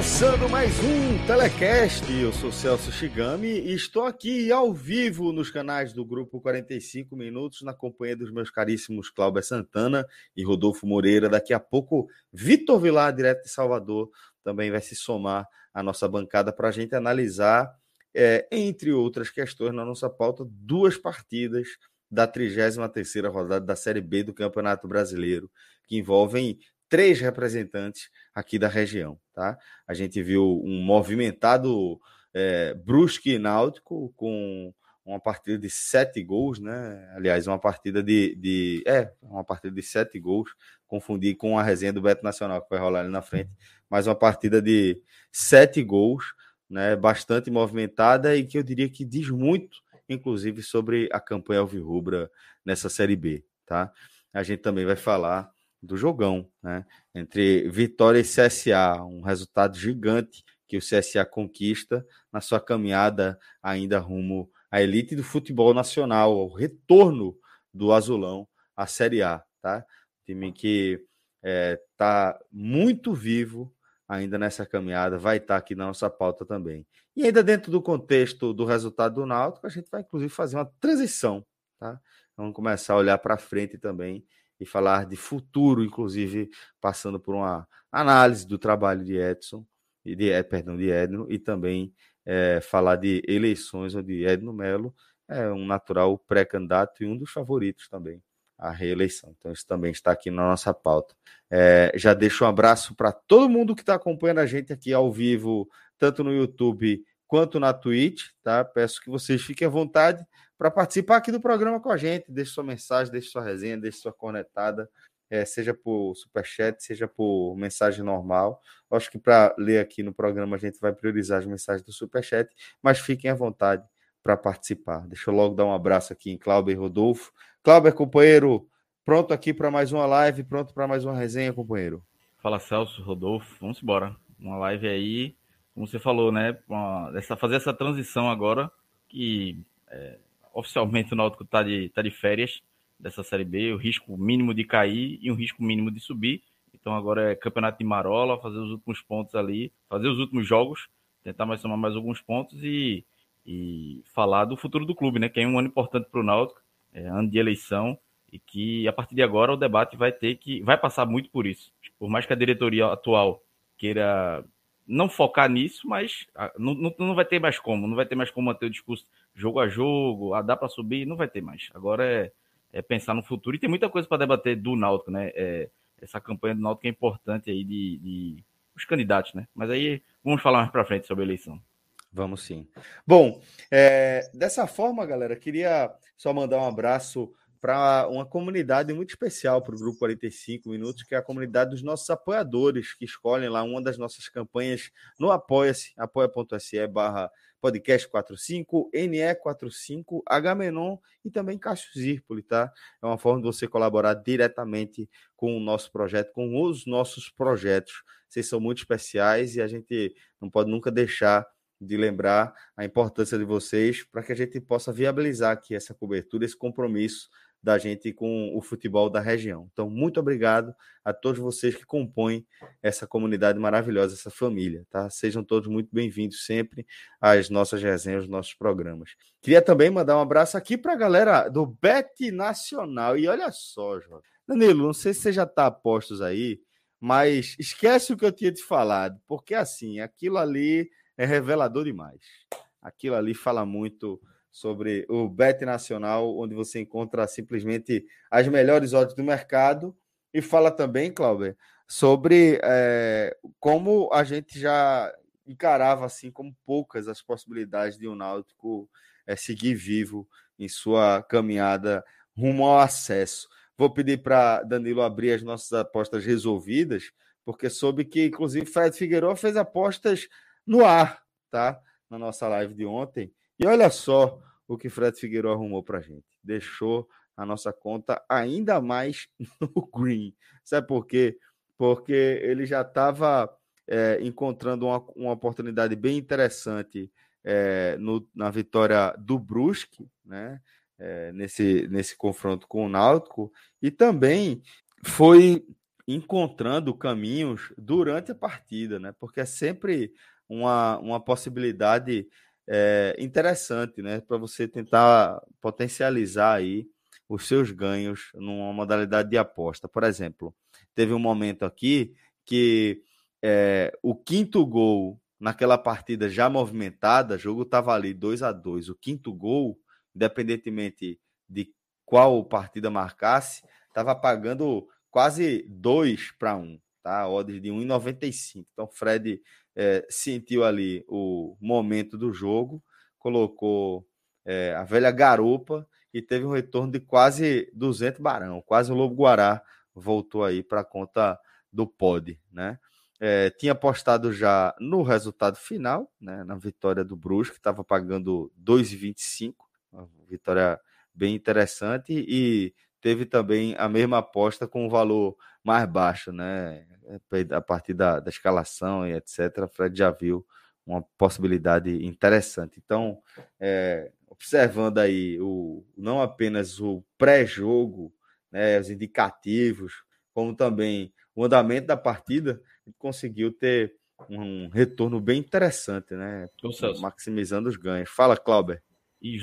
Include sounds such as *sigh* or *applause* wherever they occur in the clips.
Começando mais um Telecast. Eu sou Celso Shigami e estou aqui ao vivo nos canais do Grupo 45 Minutos, na companhia dos meus caríssimos Cláudio Santana e Rodolfo Moreira. Daqui a pouco, Vitor Vilar, direto de Salvador, também vai se somar à nossa bancada para a gente analisar, é, entre outras questões, na nossa pauta, duas partidas da 33ª rodada da Série B do Campeonato Brasileiro, que envolvem três representantes aqui da região, tá? A gente viu um movimentado é, Brusque Náutico com uma partida de sete gols, né? Aliás, uma partida de, de é uma partida de sete gols. Confundi com a resenha do Beto Nacional que vai rolar ali na frente, mas uma partida de sete gols, né? Bastante movimentada e que eu diria que diz muito, inclusive, sobre a campanha alvirrubra nessa série B, tá? A gente também vai falar do jogão, né? Entre Vitória e CSA, um resultado gigante que o CSA conquista na sua caminhada ainda rumo à elite do futebol nacional, ao retorno do Azulão à Série A, tá? Time que está é, muito vivo ainda nessa caminhada, vai estar tá aqui na nossa pauta também. E ainda dentro do contexto do resultado do Náutico, a gente vai inclusive fazer uma transição, tá? Vamos começar a olhar para frente também e falar de futuro, inclusive passando por uma análise do trabalho de Edson e de eh, perdão de Edno e também é, falar de eleições onde Edno Melo é um natural pré-candidato e um dos favoritos também à reeleição. Então isso também está aqui na nossa pauta. É, já deixo um abraço para todo mundo que está acompanhando a gente aqui ao vivo, tanto no YouTube quanto na Twitch, tá? Peço que vocês fiquem à vontade para participar aqui do programa com a gente. Deixe sua mensagem, deixe sua resenha, deixe sua cornetada, é, seja por superchat, seja por mensagem normal. Acho que para ler aqui no programa a gente vai priorizar as mensagens do superchat, mas fiquem à vontade para participar. Deixa eu logo dar um abraço aqui em Cláudio e Rodolfo. Cláudio, companheiro, pronto aqui para mais uma live, pronto para mais uma resenha, companheiro. Fala Celso, Rodolfo, vamos embora. Uma live aí, como você falou, né? Essa, fazer essa transição agora, que é, oficialmente o Náutico está de, tá de férias dessa Série B, o risco mínimo de cair e um risco mínimo de subir. Então agora é campeonato de Marola, fazer os últimos pontos ali, fazer os últimos jogos, tentar mais somar mais alguns pontos e, e falar do futuro do clube, né? Que é um ano importante para o Náutico, é ano de eleição e que a partir de agora o debate vai ter que vai passar muito por isso. Por mais que a diretoria atual queira não focar nisso, mas ah, não, não, não, vai ter mais como, não vai ter mais como manter o discurso jogo a jogo, ah, dá para subir, não vai ter mais. Agora é, é, pensar no futuro e tem muita coisa para debater do Náutico, né? É, essa campanha do Náutico é importante aí de, de, os candidatos, né? Mas aí vamos falar mais para frente sobre a eleição. Vamos sim. Bom, é, dessa forma, galera, queria só mandar um abraço para uma comunidade muito especial para o Grupo 45 Minutos, que é a comunidade dos nossos apoiadores, que escolhem lá uma das nossas campanhas no Apoia-se, apoia.se barra podcast 45, NE45, Agamenon e também Cássio Zirpoli, tá? É uma forma de você colaborar diretamente com o nosso projeto, com os nossos projetos. Vocês são muito especiais e a gente não pode nunca deixar de lembrar a importância de vocês para que a gente possa viabilizar aqui essa cobertura, esse compromisso da gente com o futebol da região. Então, muito obrigado a todos vocês que compõem essa comunidade maravilhosa, essa família, tá? Sejam todos muito bem-vindos sempre às nossas resenhas, aos nossos programas. Queria também mandar um abraço aqui para a galera do Bet Nacional. E olha só, João. Danilo, não sei se você já está a postos aí, mas esquece o que eu tinha te falado, porque assim, aquilo ali é revelador demais. Aquilo ali fala muito sobre o Bet Nacional, onde você encontra simplesmente as melhores odds do mercado. E fala também, Cláudio, sobre é, como a gente já encarava assim como poucas as possibilidades de um Náutico é, seguir vivo em sua caminhada rumo ao acesso. Vou pedir para Danilo abrir as nossas apostas resolvidas, porque soube que, inclusive, Fred Figueiredo fez apostas no ar, tá? Na nossa live de ontem. E olha só o que Fred Figueiredo arrumou para gente. Deixou a nossa conta ainda mais *laughs* no green. Sabe por quê? Porque ele já estava é, encontrando uma, uma, oportunidade bem interessante é, no, na vitória do Brusque, né? É, nesse, nesse confronto com o Náutico, e também foi encontrando caminhos durante a partida, né? Porque é sempre uma, uma possibilidade é, interessante, né? Para você tentar potencializar aí os seus ganhos numa modalidade de aposta. Por exemplo, teve um momento aqui que é, o quinto gol naquela partida já movimentada, o jogo estava ali 2 a 2 O quinto gol, independentemente de qual partida marcasse, estava pagando quase 2 para 1, tá? Odds de 1,95. Então, Fred é, sentiu ali o momento do jogo, colocou é, a velha garupa e teve um retorno de quase 200 barão, quase o Lobo Guará voltou aí para conta do pod, né? É, tinha apostado já no resultado final, né, na vitória do Brusque, que estava pagando 2,25, uma vitória bem interessante, e teve também a mesma aposta com o valor mais baixo, né, a partir da, da escalação e etc. Fred já viu uma possibilidade interessante. Então, é, observando aí o, não apenas o pré-jogo, né, os indicativos, como também o andamento da partida, conseguiu ter um retorno bem interessante, né? Maximizando os ganhos. Fala, Clauber.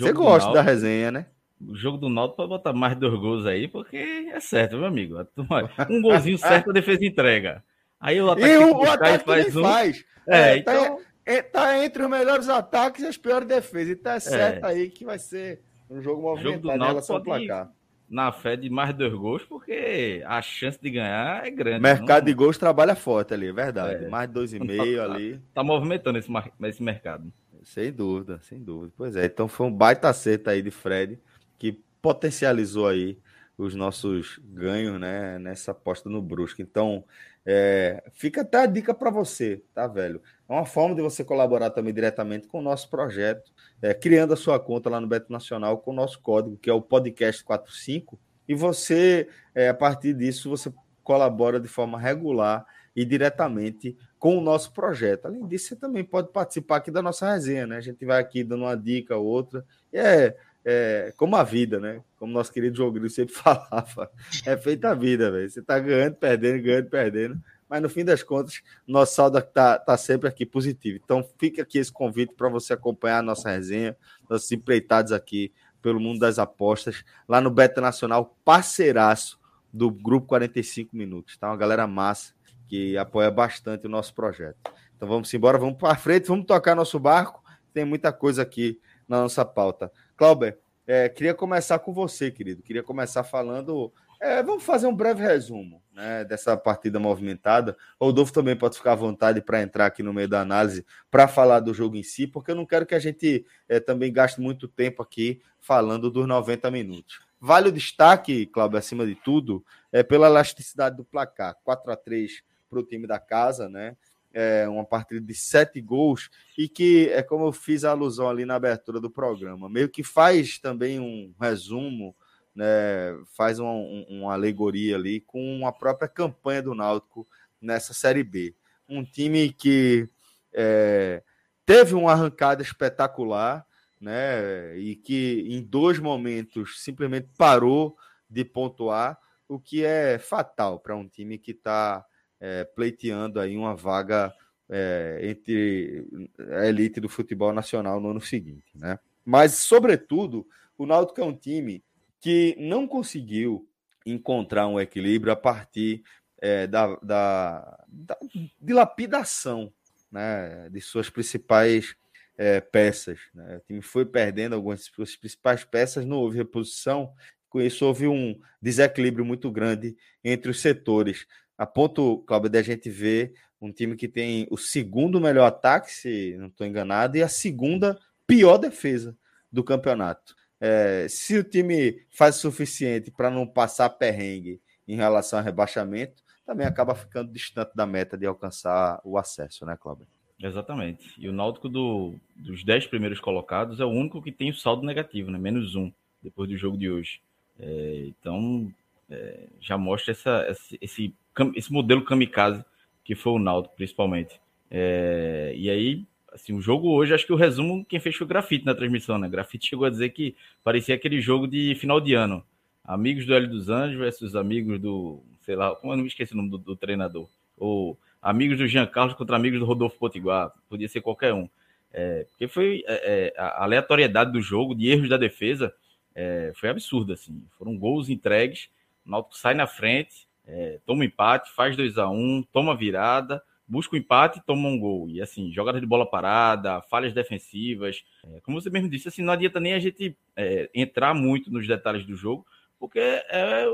Você gosta da resenha, né? O jogo do Náutico pode botar mais dois gols aí, porque é certo, meu amigo. *laughs* Um golzinho certo a defesa entrega. Aí o ataque, e o, o ataque faz, um... faz. É, é, então... tá, tá, entre os melhores ataques e as piores defesas. Então é certo é. aí que vai ser um jogo movimentado jogo do em relação ao placar na fé de mais dois gols, porque a chance de ganhar é grande. Mercado não... de gols trabalha forte ali, é verdade. É. Mais dois e *laughs* meio tá, ali. Tá movimentando esse, esse mercado. Sem dúvida, sem dúvida. Pois é, então foi um baita acerto aí de Fred, que potencializou aí os nossos ganhos, né, nessa aposta no Brusque. Então, é, fica até a dica para você, tá, velho? É uma forma de você colaborar também diretamente com o nosso projeto, é, criando a sua conta lá no Beto Nacional com o nosso código, que é o podcast 45, e você, é, a partir disso, você colabora de forma regular e diretamente com o nosso projeto. Além disso, você também pode participar aqui da nossa resenha, né? A gente vai aqui dando uma dica ou outra. E é, é como a vida, né? Como nosso querido João Grilo sempre *laughs* falava, é feita a vida, velho. Você tá ganhando, perdendo, ganhando, perdendo. Mas no fim das contas, nosso saldo tá, tá sempre aqui positivo. Então fica aqui esse convite para você acompanhar a nossa resenha, nossos empreitados aqui pelo mundo das apostas, lá no Beta Nacional, parceiraço do Grupo 45 Minutos. Tá? Uma galera massa que apoia bastante o nosso projeto. Então vamos embora, vamos para frente, vamos tocar nosso barco. Tem muita coisa aqui na nossa pauta. Clauber, é, queria começar com você, querido. Queria começar falando. É, vamos fazer um breve resumo né, dessa partida movimentada. O Rodolfo também pode ficar à vontade para entrar aqui no meio da análise para falar do jogo em si, porque eu não quero que a gente é, também gaste muito tempo aqui falando dos 90 minutos. Vale o destaque, Cláudio, acima de tudo, é pela elasticidade do placar. 4 a 3 para o time da casa, né? É, uma partida de sete gols e que é como eu fiz a alusão ali na abertura do programa, meio que faz também um resumo, né, faz uma, uma alegoria ali com a própria campanha do Náutico nessa Série B. Um time que é, teve uma arrancada espetacular, né, e que em dois momentos simplesmente parou de pontuar, o que é fatal para um time que está é, pleiteando aí uma vaga é, entre a elite do futebol nacional no ano seguinte, né? Mas, sobretudo, o Náutico é um time que não conseguiu encontrar um equilíbrio a partir é, da, da, da dilapidação né, de suas principais é, peças. Né? O time foi perdendo algumas as principais peças, não houve reposição. Com isso, houve um desequilíbrio muito grande entre os setores. A ponto, Cláudio, de a gente ver um time que tem o segundo melhor ataque, se não estou enganado, e a segunda pior defesa do campeonato. É, se o time faz o suficiente para não passar perrengue em relação ao rebaixamento, também acaba ficando distante da meta de alcançar o acesso, né, Cláudio? Exatamente. E o Náutico do, dos 10 primeiros colocados é o único que tem o saldo negativo, né? Menos um, depois do jogo de hoje. É, então, é, já mostra essa, esse, esse, modelo kamikaze que foi o Náutico, principalmente. É, e aí, assim, o jogo hoje, acho que o resumo, quem fez foi o Grafite na transmissão, né? Grafite chegou a dizer que parecia aquele jogo de final de ano. Amigos do Hélio dos Anjos versus amigos do, sei lá, como eu não me esqueci o nome do, do treinador. Ou amigos do Jean Carlos contra amigos do Rodolfo Potiguar. Podia ser qualquer um. É, porque foi é, é a aleatoriedade do jogo, de erros da defesa, é, foi absurda. Assim. Foram gols entregues, o Náutico sai na frente, é, toma empate, faz 2 a 1 um, toma virada, busca o um empate e toma um gol. E assim, jogada de bola parada, falhas defensivas. É, como você mesmo disse, assim, não adianta nem a gente é, entrar muito nos detalhes do jogo, porque é,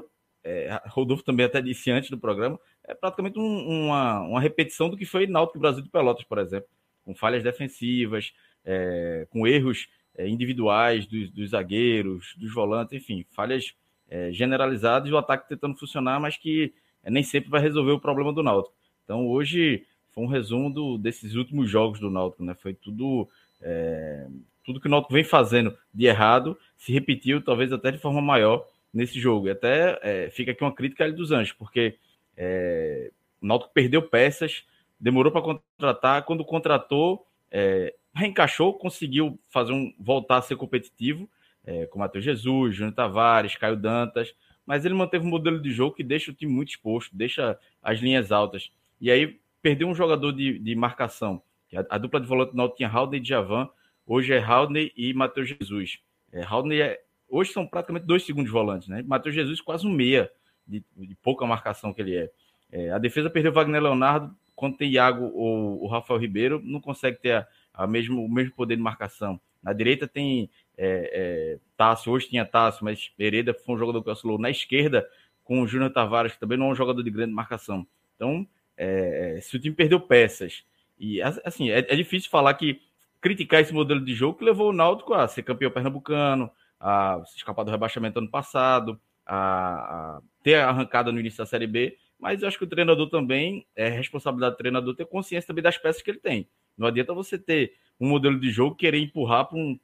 é, Rodolfo também até disse antes do programa, é praticamente um, uma, uma repetição do que foi Náutico Brasil de Pelotas, por exemplo, com falhas defensivas, é, com erros é, individuais dos, dos, zagueiros, dos volantes, enfim, falhas é, generalizadas e o ataque tentando funcionar, mas que é, nem sempre vai resolver o problema do Náutico. Então hoje foi um resumo do, desses últimos jogos do Náutico, né? Foi tudo é, tudo que o Náutico vem fazendo de errado se repetiu, talvez até de forma maior nesse jogo. E até é, fica aqui uma crítica ali dos Anjos, porque é, o Náutico perdeu peças, demorou para contratar, quando contratou, é, reencaixou, conseguiu fazer um voltar a ser competitivo, é, com Matheus Jesus, Júnior Tavares, Caio Dantas, mas ele manteve um modelo de jogo que deixa o time muito exposto, deixa as linhas altas. E aí perdeu um jogador de, de marcação. A, a, dupla de volante Náutico tinha Haldney e Javan, hoje é Haldney e Matheus Jesus. É, é, hoje são praticamente dois segundos volantes, né? Matheus Jesus quase um meia de, de pouca marcação que ele é. é. A defesa perdeu Wagner Leonardo, quando tem Iago ou o Rafael Ribeiro, não consegue ter a, a mesmo, o mesmo poder de marcação. Na direita tem é, é, Tássio, hoje tinha Tássio, mas Hereda foi um jogador que oscilou. Na esquerda, com o Júnior Tavares, que também não é um jogador de grande marcação. Então, é, é se o time perdeu peças, e assim, é, é, difícil falar que criticar esse modelo de jogo que levou o Náutico a ser campeão pernambucano, a se escapar do rebaixamento ano passado, a, a ter arrancada no início da Série B, mas eu acho que o treinador também, é responsabilidade do treinador ter consciência também das peças que ele tem. Não adianta você ter um modelo de jogo querer empurrar para um,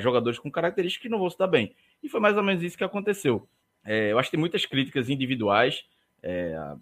jogadores com características que não vão se dar bem. E foi mais ou menos isso que aconteceu. É, eu acho que tem muitas críticas individuais. É, a,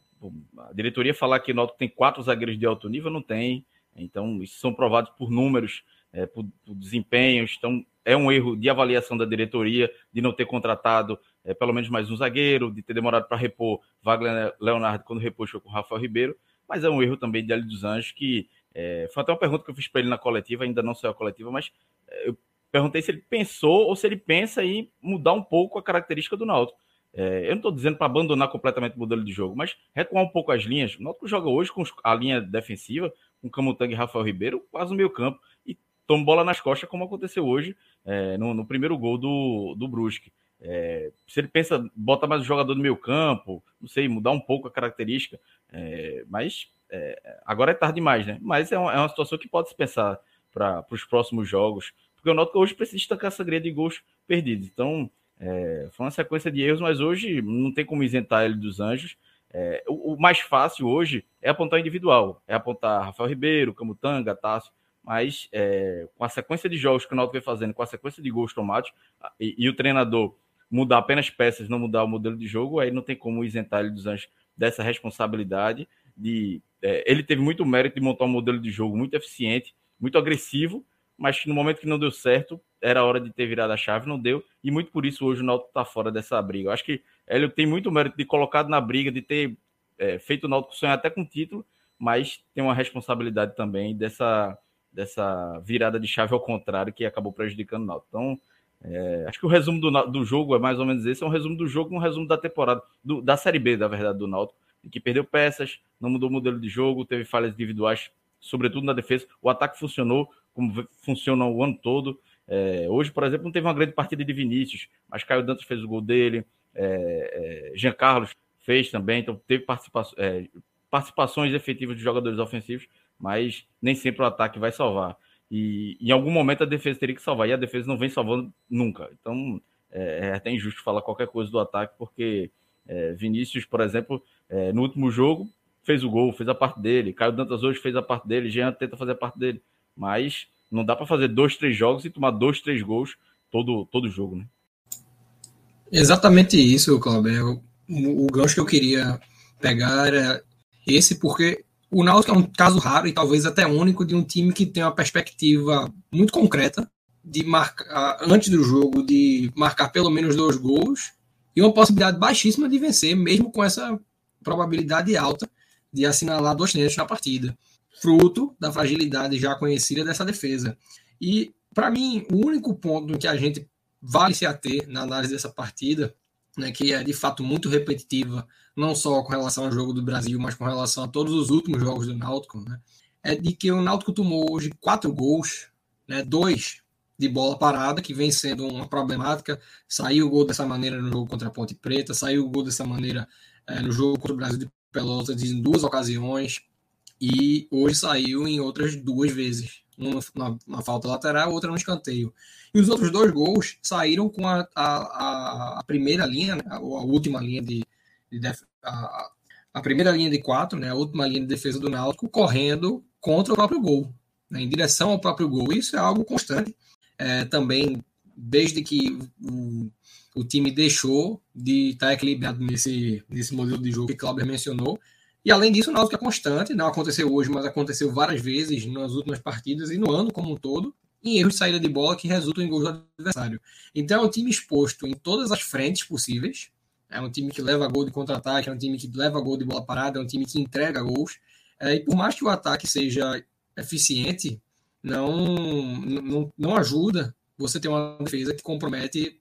a, diretoria falar que o tem quatro zagueiros de alto nível, não tem. Então, isso são provados por números, é, por, por desempenhos. Então, é um erro de avaliação da diretoria de não ter contratado é, pelo menos mais um zagueiro, de ter demorado para repor Wagner Leonardo quando repôs com o Rafael Ribeiro, mas é um erro também de Ali dos Anjos, que é, foi até uma pergunta que eu fiz para ele na coletiva, ainda não saiu a coletiva, mas é, eu perguntei se ele pensou ou se ele pensa em mudar um pouco a característica do Náutico. É, eu não estou dizendo para abandonar completamente o modelo de jogo, mas recuar um pouco as linhas. O Náutico joga hoje com a linha defensiva, com Camutanga e Rafael Ribeiro, quase no meio campo, e toma bola nas costas, como aconteceu hoje é, no, no, primeiro gol do, do Brusque. É, se ele pensa, bota mais o jogador no meio campo, não sei, mudar um pouco a característica, é, mas é, agora é tarde demais, né? Mas é uma, é uma situação que pode se pensar para os próximos jogos, porque o Náutico hoje precisa estancar essa grelha de gols perdidos. Então, é, foi uma sequência de erros, mas hoje não tem como isentar ele dos anjos. É, o, o, mais fácil hoje é apontar individual, é apontar Rafael Ribeiro, Camutanga, Tássio, mas é, com a sequência de jogos que o Náutico vem fazendo, com a sequência de gols tomados, e, e, o treinador mudar apenas peças, não mudar o modelo de jogo, aí não tem como isentar ele dos anjos dessa responsabilidade de é, ele teve muito mérito de montar um modelo de jogo muito eficiente, muito agressivo, mas no momento que não deu certo, era hora de ter virado a chave, não deu, e muito por isso hoje o Náutico está fora dessa briga. Eu acho que ele tem muito mérito de colocado na briga, de ter é, feito o Náutico sonhar até com título, mas tem uma responsabilidade também dessa, dessa virada de chave ao contrário que acabou prejudicando o Náutico. Então, é, acho que o resumo do, do jogo é mais ou menos esse, é um resumo do jogo, um resumo da temporada, do, da Série B, da verdade, do Náutico que perdeu peças, não mudou o modelo de jogo, teve falhas individuais, sobretudo na defesa. O ataque funcionou com como funciona o ano todo. É, hoje, por exemplo, não teve uma grande partida de Vinícius, mas Caio Dantas fez o gol dele, é, é, Jean Carlos fez também, então teve participação, é, participações efetivas de jogadores ofensivos, mas nem sempre o ataque vai salvar. E em algum momento a defesa teria que salvar, e a defesa não vem salvando nunca. Então é, é até injusto falar qualquer coisa do ataque, porque é, Vinícius, por exemplo, é, no último jogo, fez o gol, fez a parte dele. Caio Dantas hoje fez a parte dele, Jean tenta fazer a parte dele. Mas não dá para fazer dois, três jogos e tomar dois, três gols todo, todo jogo, né? Exatamente isso, Cláudio. O, gancho que eu queria pegar era esse, porque o Náutico é um caso raro e talvez até único de um time que tem uma perspectiva muito concreta de marcar antes do jogo de marcar pelo menos dois gols e uma possibilidade baixíssima de vencer, mesmo com essa probabilidade alta de assinalar dois tentos na partida, fruto da fragilidade já conhecida dessa defesa. E para mim, o único ponto em que a gente vale se ater na análise dessa partida, né, que é de fato muito repetitiva, não só com relação ao jogo do Brasil, mas com relação a todos os últimos jogos do Náutico, né, é de que o Náutico tomou hoje quatro gols, né, dois de bola parada, que vem sendo uma problemática. Saiu o gol dessa maneira no jogo contra a Ponte Preta, saiu o gol dessa maneira é, no jogo contra o Brasil de Pelotas em duas ocasiões, e hoje saiu em outras duas vezes. Uma na, na falta lateral, outra no escanteio. E os outros dois gols saíram com a, a, a primeira linha, né, a, a última linha de, de def, a, a primeira linha de quatro, né, a última linha de defesa do Náutico, correndo contra o próprio gol, né, em direção ao próprio gol. Isso é algo constante é, também desde que o, o time deixou de estar equilibrado nesse, nesse modelo de jogo que Clauber mencionou. E além disso, o Náutico é constante, não aconteceu hoje, mas aconteceu várias vezes nas últimas partidas e no ano como um todo, em erros de saída de bola que resultam em gols do adversário. Então é um time exposto em todas as frentes possíveis. É um time que leva gol de contra-ataque, é um time que leva gol de bola parada, é um time que entrega gols. É, e por mais que o ataque seja eficiente, não, não, não ajuda você ter uma defesa que compromete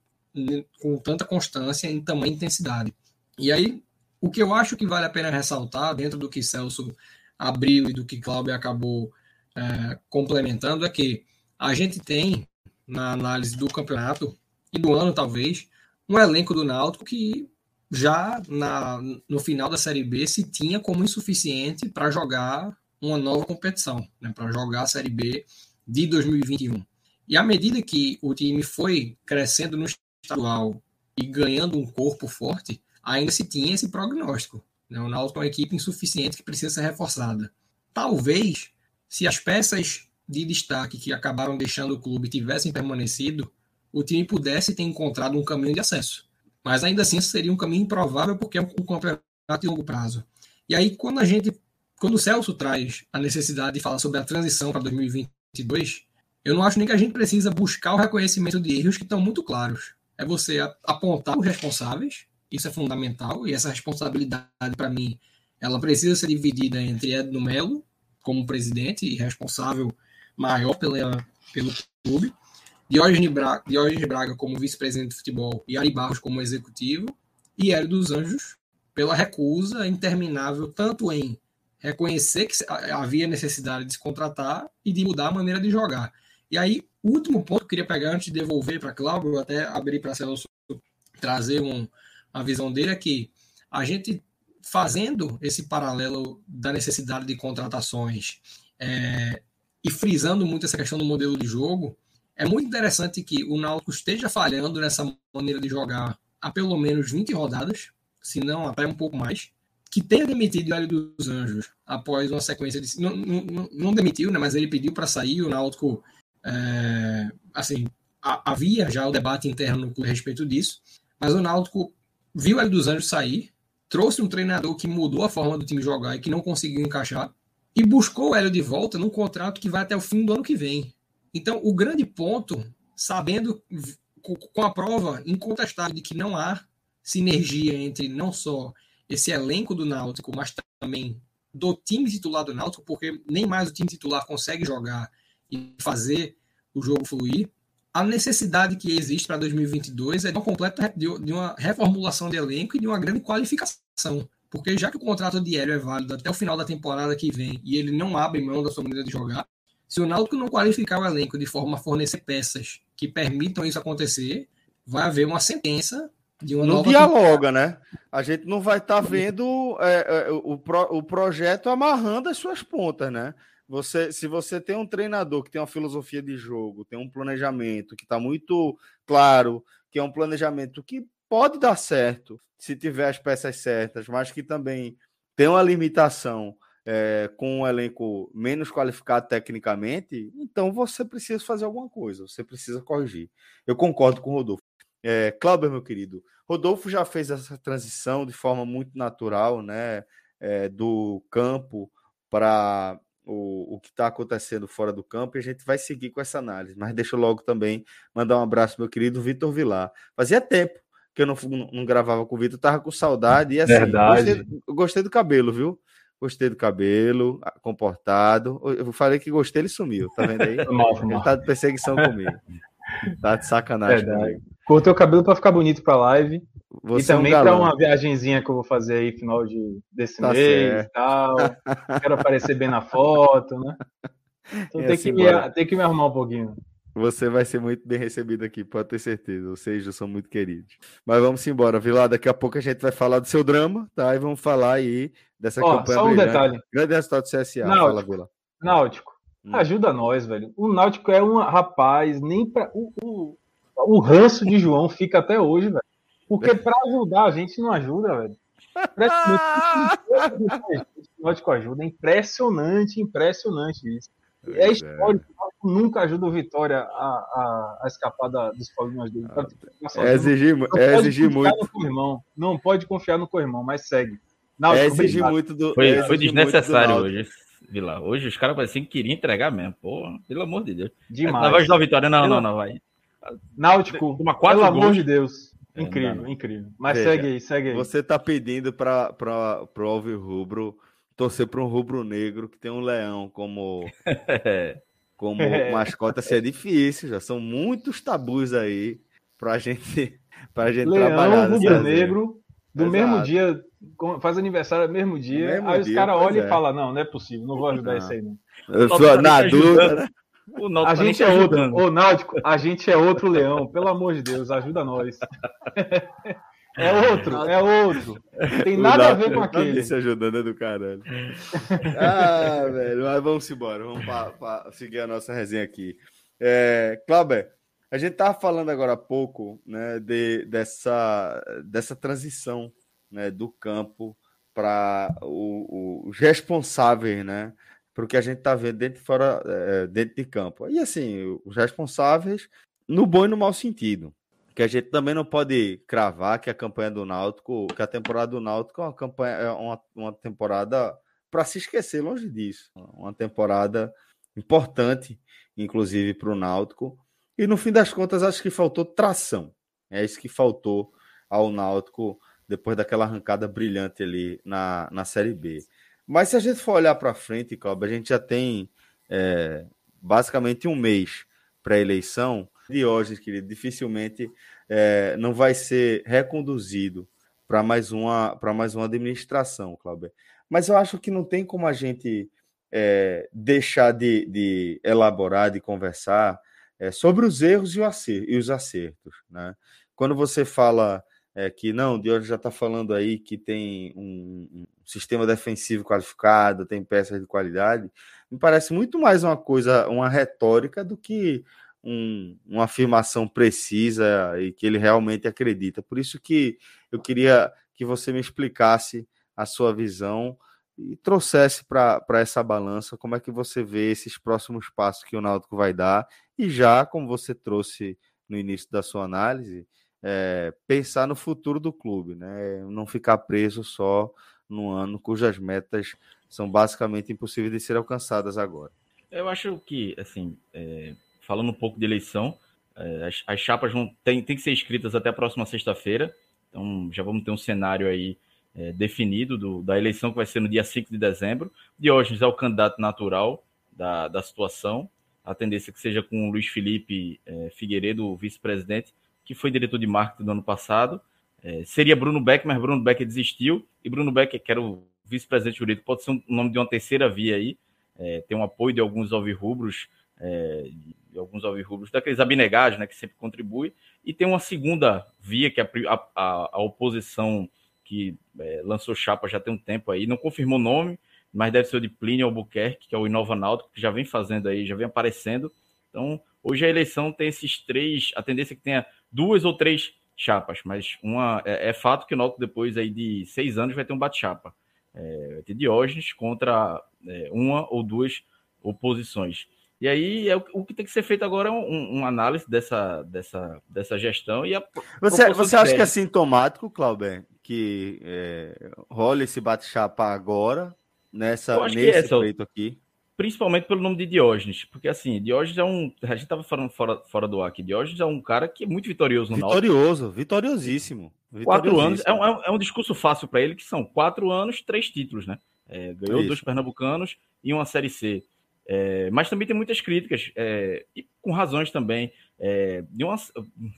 com tanta constância em tamanha intensidade. E aí, o que eu acho que vale a pena ressaltar, dentro do que Celso abriu e do que Cláudio acabou é, complementando, é que a gente tem, na análise do campeonato e do ano, talvez, um elenco do Náutico que já na, no final da Série B se tinha como insuficiente para jogar uma nova competição, né, para jogar a Série B de 2021. E à medida que o time foi crescendo no estadual e ganhando um corpo forte, ainda se tinha esse prognóstico. Né? O Náutico é uma equipe insuficiente que precisa ser reforçada. Talvez, se as peças de destaque que acabaram deixando o clube tivessem permanecido, o time pudesse ter encontrado um caminho de acesso. Mas ainda assim seria um caminho improvável porque é um campeonato de longo prazo. E aí, quando a gente quando o Celso traz a necessidade de falar sobre a transição para 2022, eu não acho nem que a gente precisa buscar o reconhecimento de erros que estão muito claros. É você apontar os responsáveis, isso é fundamental, e essa responsabilidade, para mim, ela precisa ser dividida entre Edno Melo, como presidente e responsável maior pela, pelo clube, Diógenes Braga, Diógenes Braga como vice-presidente de futebol e Ari Barros como executivo, e Hélio dos Anjos pela recusa interminável tanto em reconhecer que havia necessidade de se contratar e de mudar a maneira de jogar. E aí, último ponto que eu queria pegar antes de devolver para Cláudio, até abrir para Celso trazer um, a visão dele, é que a gente fazendo esse paralelo da necessidade de contratações é, e frisando muito essa questão do modelo de jogo, é muito interessante que o Náutico esteja falhando nessa maneira de jogar há pelo menos 20 rodadas, se não até um pouco mais, que tenha demitido o Hélio dos Anjos após uma sequência de. Não, não, não demitiu, né, mas ele pediu para sair. O Náutico. É, assim, a, havia já o debate interno a respeito disso, mas o Náutico viu o Hélio dos Anjos sair, trouxe um treinador que mudou a forma do time jogar e que não conseguiu encaixar, e buscou o Hélio de volta num contrato que vai até o fim do ano que vem. Então, o grande ponto, sabendo com a prova incontestável de que não há sinergia entre não só esse elenco do Náutico, mas também do time titular do Náutico, porque nem mais o time titular consegue jogar e fazer o jogo fluir. A necessidade que existe para 2022 é de uma completa de uma reformulação de elenco e de uma grande qualificação. Porque já que o contrato de Hélio é válido até o final da temporada que vem e ele não abre mão da sua maneira de jogar, Se o Náutico não qualificar o elenco de forma a fornecer peças que permitam isso acontecer, vai haver uma sentença não dialoga, né? A gente não vai estar tá vendo é, é, o, pro, o projeto amarrando as suas pontas, né? Você, se você tem um treinador que tem uma filosofia de jogo, tem um planejamento que está muito claro, que é um planejamento que pode dar certo se tiver as peças certas, mas que também tem uma limitação é, com um elenco menos qualificado tecnicamente, então você precisa fazer alguma coisa, você precisa corrigir. Eu concordo com o Rodolfo. É, Cláudio, meu querido, Rodolfo já fez essa transição de forma muito natural, né? É, do campo para o, o que está acontecendo fora do campo e a gente vai seguir com essa análise. Mas deixa eu logo também mandar um abraço, meu querido Vitor Vilar. Fazia tempo que eu não, não, gravava com o Vitor, tava com saudade. E assim, Verdade. Gostei, gostei do cabelo, viu? Gostei do cabelo, comportado. Eu falei que gostei, ele sumiu, tá vendo aí? *laughs* Ele tá de perseguição comigo. Tá de sacanagem Verdade. comigo. Cortei o cabelo para ficar bonito para live. Você e também é um para uma viagenzinha que eu vou fazer aí final de, desse tá mês e tal. *laughs* Quero aparecer bem na foto, né? Então tem, assim, que me, tem que me arrumar um pouquinho. Você vai ser muito bem recebido aqui, pode ter certeza. Vocês já são muito queridos. Mas vamos embora, Vila. Daqui a pouco a gente vai falar do seu drama, tá? E vamos falar aí dessa Ó, campanha. Só um brilhante. detalhe. Grande resultado do CSA. Náutico, Fala, Vila. Náutico, hum. ajuda nós, velho. O Náutico é um rapaz, nem para o, o, o ranço de João fica até hoje, velho. Porque para ajudar a gente não ajuda, velho. O Náutico ajuda. É impressionante, impressionante isso. É, é histórico. Nunca ajuda o Vitória a, a, a escapar da, dos problemas dele. Ah, é exigir, é exigir muito. Irmão. Não pode confiar no corrimão, mas segue. Não, é exigir muito do. Foi, é foi desnecessário hoje. Vila. Hoje os caras pareciam que queriam entregar mesmo. Pô, pelo amor de Deus. Demais. Na voz da Vitória, não, não, não, vai. Náutico, uma quatro pelo gols. amor de Deus. É, incrível, é, incrível. Mas Veja, segue aí, segue aí. Você tá pedindo para o Alves Rubro torcer para um rubro negro que tem um leão como *laughs* como mascota se é difícil, já são muitos tabus aí para a gente para gente leão, trabalhar. Rubro negro do Exato. mesmo dia faz aniversário no mesmo dia, mesmo aí dia, os caras olham é. e falam não, não é possível, não vou ajudar não. isso aí não. Eu sou na dúvida, né? A gente é outro, o Náutico, a gente é outro leão, pelo amor de Deus, ajuda nós. É outro, é outro. Tem nada a ver com aquele. se ajudando é do caralho. ah, velho, mas vamos embora. Vamos pra, pra seguir a nossa resenha aqui. É, Clauber, a gente tava falando agora há pouco, né, de, dessa, dessa transição, né, do campo para os responsáveis, né, para o que a gente tá vendo dentro, fora, é, dentro de campo. E assim, os responsáveis no bom e no mau sentido que a gente também não pode cravar que a campanha do Náutico, que a temporada do Náutico é uma campanha, é uma, uma temporada para se esquecer longe disso, uma temporada importante, inclusive para o Náutico. E no fim das contas, acho que faltou tração. É isso que faltou ao Náutico depois daquela arrancada brilhante ali na, na Série B. Mas se a gente for olhar para frente, Cláudio, a gente já tem é, basicamente um mês para a eleição Diógenes, querido, dificilmente é, não vai ser reconduzido para mais uma para mais uma administração, Cláudio. Mas eu acho que não tem como a gente é, deixar de, de, elaborar, de conversar é, sobre os erros e, e, os acertos. Né? Quando você fala é, que não, o Diógenes já está falando aí que tem um, um sistema defensivo qualificado, tem peças de qualidade, me parece muito mais uma coisa, uma retórica do que um, uma afirmação precisa e que ele realmente acredita. Por isso que eu queria que você me explicasse a sua visão e trouxesse para essa balança como é que você vê esses próximos passos que o Náutico vai dar e já, como você trouxe no início da sua análise, é, pensar no futuro do clube, né? não ficar preso só no ano cujas metas são basicamente impossíveis de ser alcançadas agora. Eu acho que, assim, é, falando um pouco de eleição, é, as, as, chapas vão tem, tem que ser escritas até a próxima sexta-feira, então já vamos ter um cenário aí é, definido do, da eleição que vai ser no dia 5 de dezembro. Diógenes é o candidato natural da, da situação, a tendência é que seja com o Luiz Felipe Figueiredo, vice-presidente, que foi diretor de marketing do ano passado. É, seria Bruno Beck, mas Bruno Beck desistiu, e Bruno Beck, que era o vice-presidente jurídico, pode ser um nome de uma terceira via aí, é, tem um apoio de alguns alvirrubros, é, de alguns alvirrubros daqueles abnegados, né, que sempre contribui, e tem uma segunda via, que a, a, a oposição que é, lançou chapa já tem um tempo aí, não confirmou nome, mas deve ser o de Plínio Albuquerque, que é o Inova Náutico, que já vem fazendo aí, já vem aparecendo. Então, hoje a eleição tem esses três, a tendência é que tenha duas ou três chapas, mas uma é, é fato que o Náutico depois aí de seis anos vai ter um bate-chapa. É, vai ter Diógenes contra é, uma ou duas oposições. E aí é o, o, que tem que ser feito agora é um, uma análise dessa, dessa, dessa gestão e a Você, você acha que é sintomático, Clauber, que é, rola esse bate-chapa agora, nessa, nesse é, feito aqui? Principalmente pelo nome de Diógenes, porque assim, Diógenes é um. A gente estava falando fora, fora do ar aqui, Diógenes é um cara que é muito vitorioso no Vitorioso, Náutico. vitoriosíssimo. Quatro anos, é um, é um discurso fácil para ele, que são quatro anos, três títulos, né? É, ganhou Isso. dois pernambucanos e uma Série C. É, mas também tem muitas críticas, é, e com razões também. É, de uma,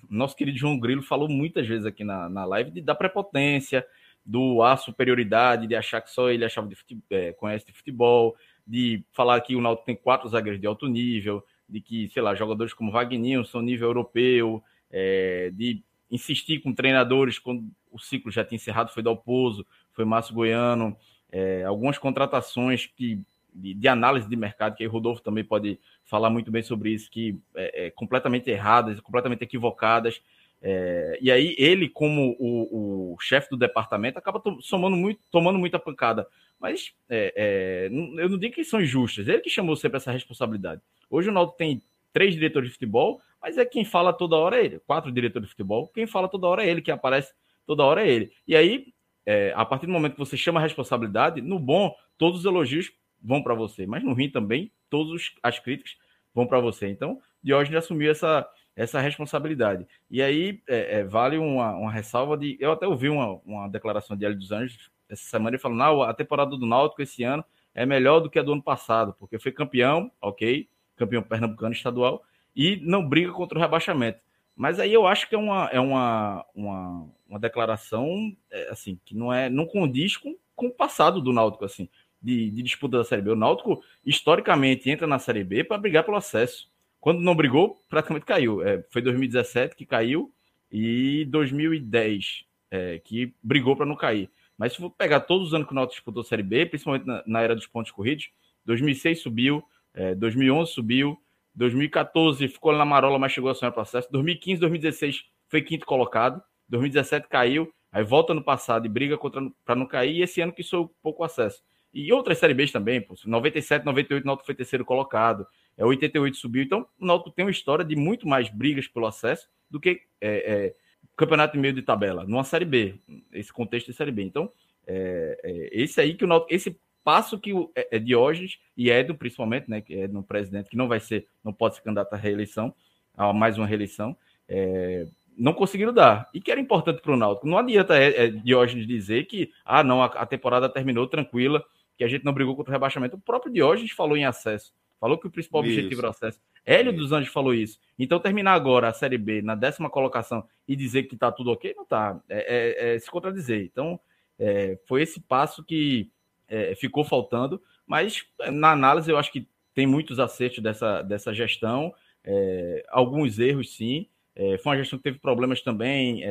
nosso querido João Grilo falou muitas vezes aqui na, na live de, da prepotência, do a superioridade, de achar que só ele achava de futebol, é, conhece de futebol, de falar que o Náutico tem quatro zagueiros de alto nível, de que, sei lá, jogadores como Wagner são nível europeu, é, de insistir com treinadores quando o ciclo já tinha encerrado, foi Dalpozo, foi Márcio Goiano, é, algumas contratações que de, de, análise de mercado, que aí o Rodolfo também pode falar muito bem sobre isso, que é, é completamente erradas, completamente equivocadas. É, e aí ele, como o, o chefe do departamento, acaba somando muito, tomando muita pancada. Mas é, é, eu não digo que são injustas, ele que chamou sempre essa responsabilidade. Hoje o Naldo tem três diretores de futebol, mas é quem fala toda hora é ele. Quatro diretores de futebol, quem fala toda hora é ele, quem aparece toda hora é ele. E aí, é, a partir do momento que você chama a responsabilidade, no bom, todos os elogios vão para você, mas no ruim também, todas as críticas vão para você. Então, Diógenes assumiu essa, essa responsabilidade. E aí é, é, vale uma, uma, ressalva de. Eu até ouvi uma, uma declaração de Hélio dos Anjos essa semana ele falou: não, a temporada do Náutico esse ano é melhor do que a do ano passado, porque foi campeão, ok, campeão pernambucano estadual, e não briga contra o rebaixamento. Mas aí eu acho que é uma, é uma, uma, uma declaração é, assim que não é não condiz com, com o passado do Náutico assim de, de, disputa da Série B. O Náutico, historicamente, entra na Série B para brigar pelo acesso. Quando não brigou, praticamente caiu. É, foi 2017 que caiu e 2010 é, que brigou para não cair. Mas se for pegar todos os anos que o Náutico disputou a Série B, principalmente na, na era dos pontos corridos, 2006 subiu, é, 2011 subiu, 2014 ficou na marola, mas chegou a sonhar processo. 2015, 2016 foi quinto colocado, 2017 caiu, aí volta no passado e briga para não cair, e esse ano que sou pouco acesso. E outras Série Bs também, pô. 97, 98, o Náutico foi terceiro colocado. É 88 subiu. Então, o Náutico tem uma história de muito mais brigas pelo acesso do que é, é, campeonato meio de tabela, numa Série B, esse contexto de Série B. Então, é, é esse aí que o Náutico, esse passo que o é, é Diógenes e Edo, principalmente, né, que é no presidente, que não vai ser, não pode ser candidato à reeleição, a mais uma reeleição, é, não conseguiram dar. E que era importante para o Náutico. Não adianta é, é, Diógenes dizer que, ah, não, a, a temporada terminou tranquila, que a gente não brigou contra o rebaixamento. O próprio Diógenes falou em acesso. Falou que o principal isso. objetivo era o acesso. Hélio dos Anjos falou isso. Então, terminar agora a Série B na décima colocação e dizer que está tudo ok, não está. É, é, é, se contradizer. Então, é, foi esse passo que é, ficou faltando. Mas, na análise, eu acho que tem muitos acertos dessa, dessa gestão. É, alguns erros, sim. foi uma gestão que teve problemas também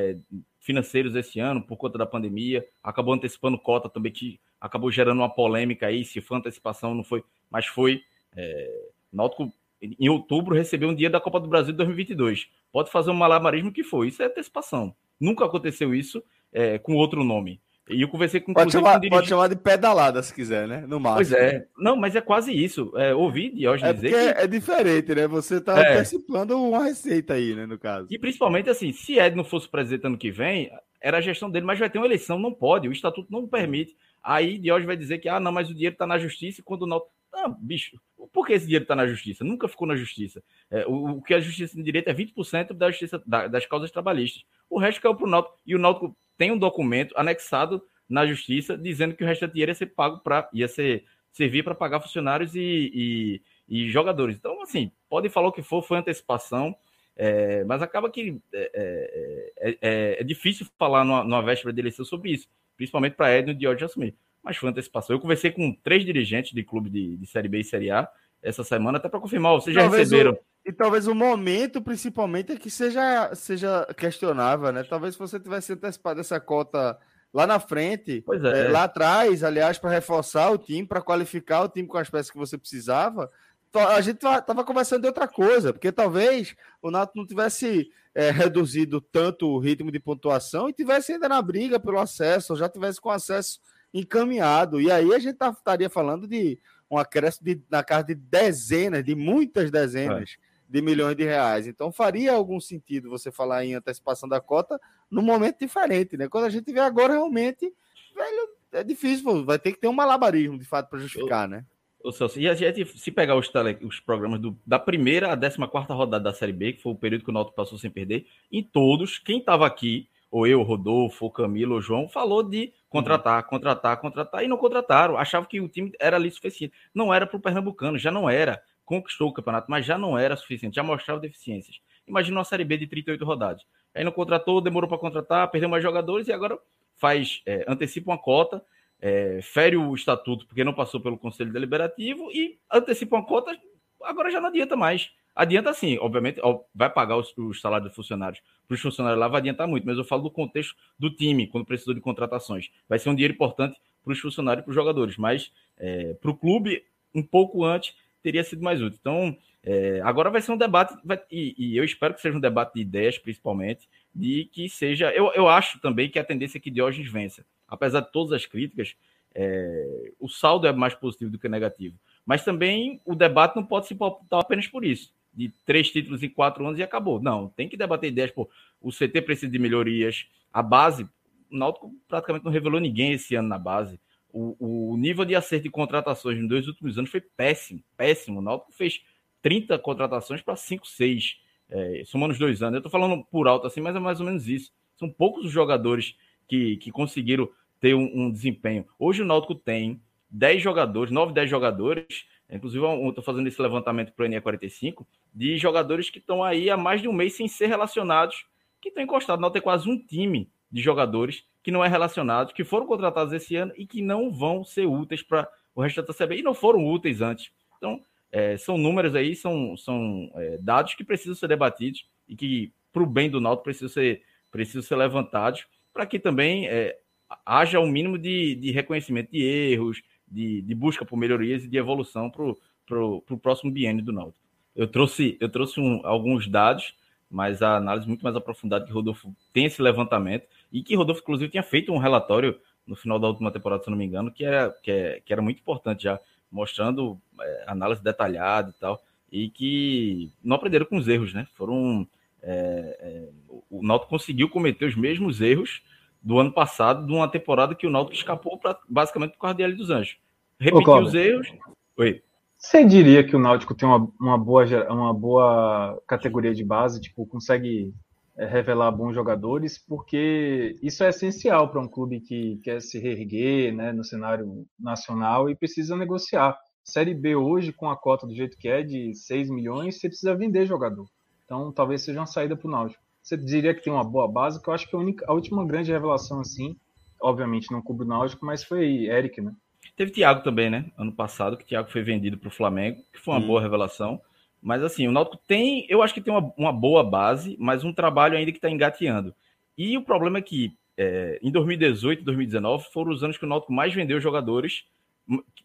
financeiros esse ano por conta da pandemia. Acabou antecipando cota também, que acabou gerando uma polêmica aí, se foi antecipação, não foi, mas foi. É, Náutico, em outubro, recebeu um dia da Copa do Brasil de 2022. Pode fazer um malabarismo que foi, isso é antecipação. Nunca aconteceu isso é, com outro nome. E eu conversei com pode chamar, pode chamar de pedalada se quiser, né? No máximo. Pois é. Não, mas é quase isso. É, ouvi hoje é dizer. Que... É diferente, né? Você está é. antecipando uma receita aí, né? No caso. E principalmente assim, se Ed não fosse presidente ano que vem, era a gestão dele, mas vai ter uma eleição, não pode, o estatuto não permite. Aí Diógenes vai dizer que, ah, não, mas o dinheiro está na justiça e quando não. Não, bicho, por que esse dinheiro está na justiça? Nunca ficou na justiça. É, o, o, que a justiça tem direito é 20% da justiça, da, das causas trabalhistas. O resto caiu para o Náutico. E o Náutico tem um documento anexado na justiça dizendo que o resto do dinheiro ia ser pago para. ia ser, servir para pagar funcionários e, e, e, jogadores. Então, assim, pode falar o que for, foi antecipação. É, mas acaba que é, é, é, é, é difícil falar numa, numa véspera de eleição sobre isso principalmente para Edno de hoje assumir. Mas foi antecipação. Eu conversei com três dirigentes de clube de, de Série B e Série A essa semana, até para confirmar, vocês já talvez receberam. O, e talvez o momento, principalmente, é que seja, seja questionável, né? Talvez se você tivesse antecipado essa cota lá na frente, é. É, lá atrás, aliás, para reforçar o time, para qualificar o time com as peças que você precisava, a gente estava conversando de outra coisa, porque talvez o Nato não tivesse é, reduzido tanto o ritmo de pontuação e tivesse ainda na briga pelo acesso, ou já tivesse com acesso encaminhado. E aí a gente tá, estaria falando de um acréscimo de, na casa de dezenas, de muitas dezenas é. de milhões de reais. Então faria algum sentido você falar em antecipação da cota num momento diferente, né? Quando a gente vê agora realmente, velho, é difícil, vai ter que ter um malabarismo de fato para justificar, né? Ô, Celso, e a gente, se pegar os, tele, os programas do, da primeira à 14 rodada da Série B, que foi o período que o Náutico passou sem perder, em todos, quem estava aqui, ou eu, Rodolfo, ou Camilo, ou João, falou de contratar, contratar, contratar, e não contrataram. Achavam que o time era ali suficiente. Não era para o Pernambucano, já não era. Conquistou o campeonato, mas já não era suficiente, já mostrava deficiências. Imagina uma Série B de 38 rodadas. Aí não contratou, demorou para contratar, perdeu mais jogadores e agora faz, é, antecipa uma cota é, fere o estatuto porque não passou pelo Conselho Deliberativo e antecipa uma cota, agora já não adianta mais. Adianta sim, obviamente, vai pagar os, os salários dos funcionários. Para os funcionários lá vai adiantar muito, mas eu falo do contexto do time, quando precisou de contratações. Vai ser um dinheiro importante para os funcionários e para os jogadores, mas é, para o clube, um pouco antes, teria sido mais útil. Então, é, agora vai ser um debate, vai, e, e, eu espero que seja um debate de ideias, principalmente, de que seja. Eu, eu acho também que a tendência é que Diógenes vença apesar de todas as críticas, é, o saldo é mais positivo do que negativo. Mas também o debate não pode se pautar apenas por isso. De três títulos em quatro anos e acabou. Não, tem que debater ideias. Pô, o CT precisa de melhorias. A base, o Náutico praticamente não revelou ninguém esse ano na base. O, o nível de acerto de contratações nos dois últimos anos foi péssimo, péssimo. O Náutico fez 30 contratações para 5, 6, é, somando os dois anos. Eu estou falando por alto assim, mas é mais ou menos isso. São poucos os jogadores que, que conseguiram ter um, um desempenho. Hoje o Náutico tem 10 jogadores, 9, 10 jogadores, inclusive eu estou fazendo esse levantamento para o NE45, de jogadores que estão aí há mais de um mês sem ser relacionados, que estão encostados. O Náutico tem quase um time de jogadores que não é relacionado, que foram contratados esse ano e que não vão ser úteis para o resto da CB e não foram úteis antes. Então, é, são números aí, são, são é, dados que precisam ser debatidos e que, para o bem do Náutico, precisam ser, precisam ser levantados para que também é, haja um mínimo de, de reconhecimento de erros, de, de, busca por melhorias e de evolução para o próximo biênio do Náutico. Eu trouxe, eu trouxe um, alguns dados, mas a análise muito mais aprofundada que Rodolfo tem esse levantamento e que Rodolfo, inclusive, tinha feito um relatório no final da última temporada, se não me engano, que era, que, é, que era muito importante já, mostrando é, análise detalhada e tal, e que não aprenderam com os erros, né? Foram. É, é, o Náutico conseguiu cometer os mesmos erros do ano passado, de uma temporada que o Náutico escapou pra, basicamente por causa de L dos Anjos. Repetiu os erros. Oi. Você diria que o Náutico tem uma, uma, boa, uma boa categoria de base, tipo, consegue é, revelar bons jogadores, porque isso é essencial para um clube que quer se reerguer né, no cenário nacional e precisa negociar. Série B hoje, com a cota do jeito que é, de 6 milhões, você precisa vender jogador. Então, talvez seja uma saída para o Náutico você diria que tem uma boa base, que eu acho que a, única, a última grande revelação, assim, obviamente não cubo náutico, mas foi Eric, né? Teve Thiago também, né? Ano passado, que o Thiago foi vendido para o Flamengo, que foi uma boa revelação. Mas assim, o Náutico tem, eu acho que tem uma, uma boa base, mas um trabalho ainda que está engateando. E o problema é que é, em 2018 e 2019 foram os anos que o Náutico mais vendeu jogadores,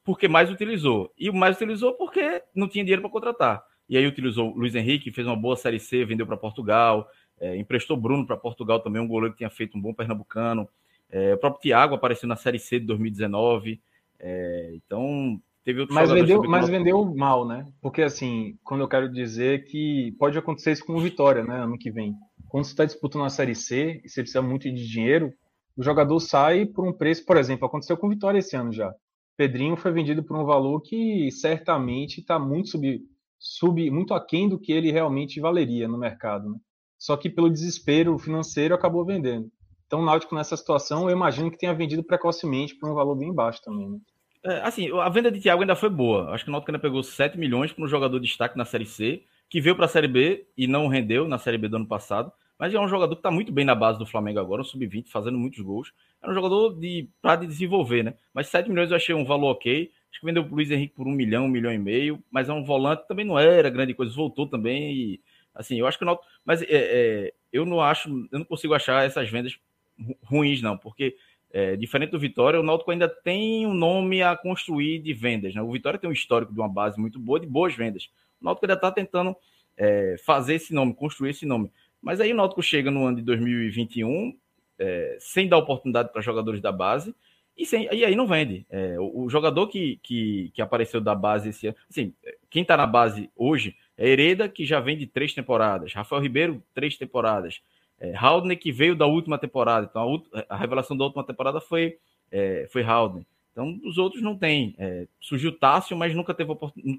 porque mais utilizou. E mais utilizou porque não tinha dinheiro para contratar. E aí utilizou o Luiz Henrique, fez uma boa Série C, vendeu para Portugal. É, emprestou Bruno para Portugal também, um goleiro que tinha feito um bom pernambucano. É, o próprio Thiago apareceu na Série C de 2019. É, então, teve outro mas vendeu, mas vendeu mal, né? Porque, assim, quando eu quero dizer que pode acontecer isso com o Vitória, né? Ano que vem. Quando você está disputando a Série C e você precisa muito de dinheiro, o jogador sai por um preço, por exemplo, aconteceu com o Vitória esse ano já. Pedrinho foi vendido por um valor que certamente está muito sub, sub, muito aquém do que ele realmente valeria no mercado. Né? Só que pelo desespero financeiro acabou vendendo. Então o Náutico nessa situação, eu imagino que tenha vendido precocemente por um valor bem baixo também. Né? É, assim, a venda de Thiago ainda foi boa. Acho que o Náutico ainda pegou 7 milhões para um jogador de destaque na Série C, que veio para a Série B e não rendeu na Série B do ano passado. mas é um jogador que está muito bem na base do Flamengo agora, um sub-20, fazendo muitos gols. É um jogador de para de desenvolver, né? Mas 7 milhões eu achei um valor ok. Acho que vendeu o Luiz Henrique por um milhão, um milhão e meio, mas é um volante também não era grande coisa, voltou também e assim, eu acho que o Náutico, mas é, é, eu não acho, eu não consigo achar essas vendas ruins não, porque é, diferente do Vitória, o Náutico ainda tem um nome a construir de vendas, né? O Vitória tem um histórico de uma base muito boa de boas vendas. O Náutico ainda está tentando é, fazer esse nome, construir esse nome. Mas aí o Náutico chega no ano de 2021 é, sem dar oportunidade para jogadores da base e, sem, e aí não vende. É, o, o, jogador que, que, que, apareceu da base esse ano, assim, quem está na base hoje Hereda, que já vem de três temporadas, Rafael Ribeiro, três temporadas, é, Haldner, que veio da última temporada. Então a, a revelação da última temporada foi, é, foi Haldner. Então, os outros não tem. É, surgiu Tássio, mas nunca teve,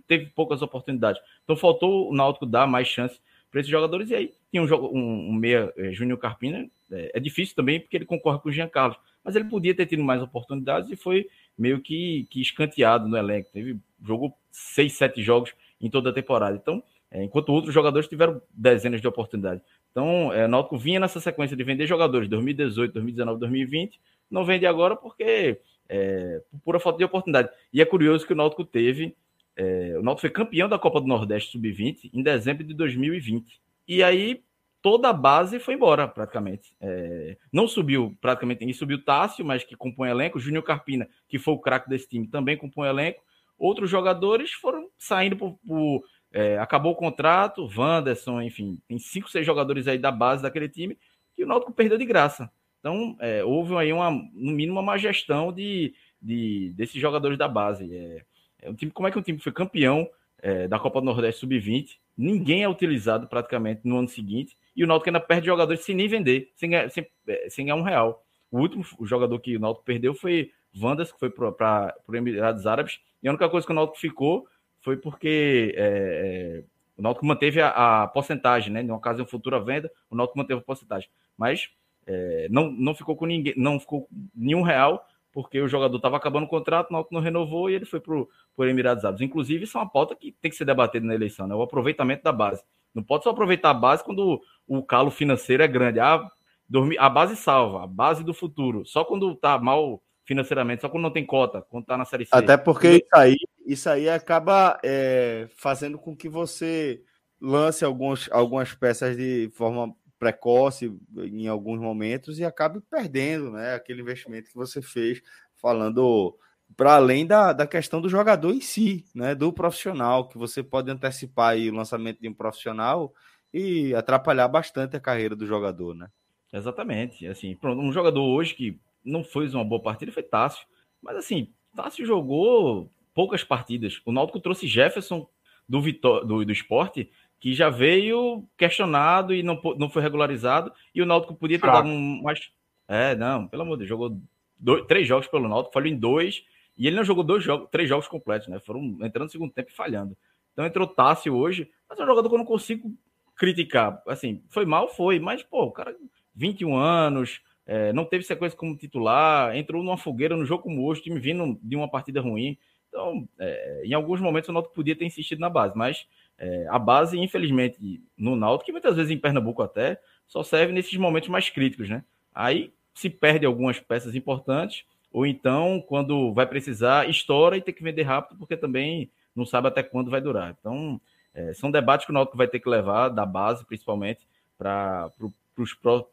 teve poucas oportunidades. Então, faltou o Náutico dar mais chance para esses jogadores. E aí, tinha um, um, um meia, é, Júnior Carpina. É, é, difícil também, porque ele concorre com o Jean Carlos. Mas ele podia ter tido mais oportunidades e foi meio que, que escanteado no elenco. Teve, jogou seis, sete jogos em toda a temporada. Então, é, enquanto outros jogadores tiveram dezenas de oportunidades. Então, é, Náutico vinha nessa sequência de vender jogadores 2018, 2019, 2020. Não vende agora porque é, por pura falta de oportunidade. E é curioso que o Náutico teve. É, o Náutico foi campeão da Copa do Nordeste Sub-20 em dezembro de 2020. E aí toda a base foi embora, praticamente. É, não subiu praticamente ninguém, subiu Tássio, mas que compõe elenco. Júnior Carpina, que foi o craque desse time, também compõe elenco. Outros jogadores foram saindo por. por é, acabou o contrato, Wanderson, enfim, tem cinco, seis jogadores aí da base daquele time que o Náutico perdeu de graça. Então, é, houve aí, uma, no mínimo, uma má gestão de, de, desses jogadores da base. É, é um time, como é que um time foi campeão é, da Copa do Nordeste Sub-20? Ninguém é utilizado praticamente no ano seguinte. E o Náutico ainda perde jogadores sem nem vender, sem sem, é, sem ganhar um real. O último jogador que o Náutico perdeu foi Vandas, que foi para os Emirados Árabes. E a única coisa que o Náutico ficou foi porque é, é, o Náutico manteve a, a porcentagem, né? Em uma ocasião futura venda, o Náutico manteve a porcentagem. Mas é, não, não ficou com ninguém, não ficou nenhum real, porque o jogador estava acabando o contrato, não, não renovou e ele foi para o Emirados Árabes. Inclusive, isso é uma pauta que tem que ser debatida na eleição, né? O aproveitamento da base. Não pode só aproveitar a base quando o, calo financeiro é grande. Ah, dormir, a base salva, a base do futuro. Só quando está mal financeiramente, só quando não tem cota, quando está na Série C. Até porque isso aí, isso aí acaba é, fazendo com que você lance alguns, algumas peças de forma precoce em alguns momentos e acabe perdendo né, aquele investimento que você fez, falando para além da, da questão do jogador em si, né, do profissional, que você pode antecipar aí o lançamento de um profissional e atrapalhar bastante a carreira do jogador, né? Exatamente. Assim, pronto, um jogador hoje que não fez uma boa partida foi Tássio, mas assim, Tássio jogou poucas partidas. O Náutico trouxe Jefferson do, Vitor, do, do esporte que já veio questionado e não, não foi regularizado, e o Náutico podia ter dado um mais. É, não, pelo amor de Deus, jogou dois, três jogos pelo Náutico, falhou em dois, e ele não jogou dois jogos, três jogos completos, né? Foram entrando no segundo tempo e falhando. Então entrou Tássio hoje, mas é um jogador que eu não consigo criticar. Assim, foi mal, foi, mas, pô, o cara, 21 anos, é, não teve sequência como titular, entrou numa fogueira no jogo como hoje, time vindo de uma partida ruim. Então, é, em alguns momentos o Náutico podia ter insistido na base, mas é, a base, infelizmente, no Náutico, que muitas vezes em Pernambuco até, só serve nesses momentos mais críticos, né? Aí se perde algumas peças importantes, ou então, quando vai precisar, estoura e tem que vender rápido, porque também não sabe até quando vai durar. Então, é, são debates que o Náutico vai ter que levar, da base, principalmente, para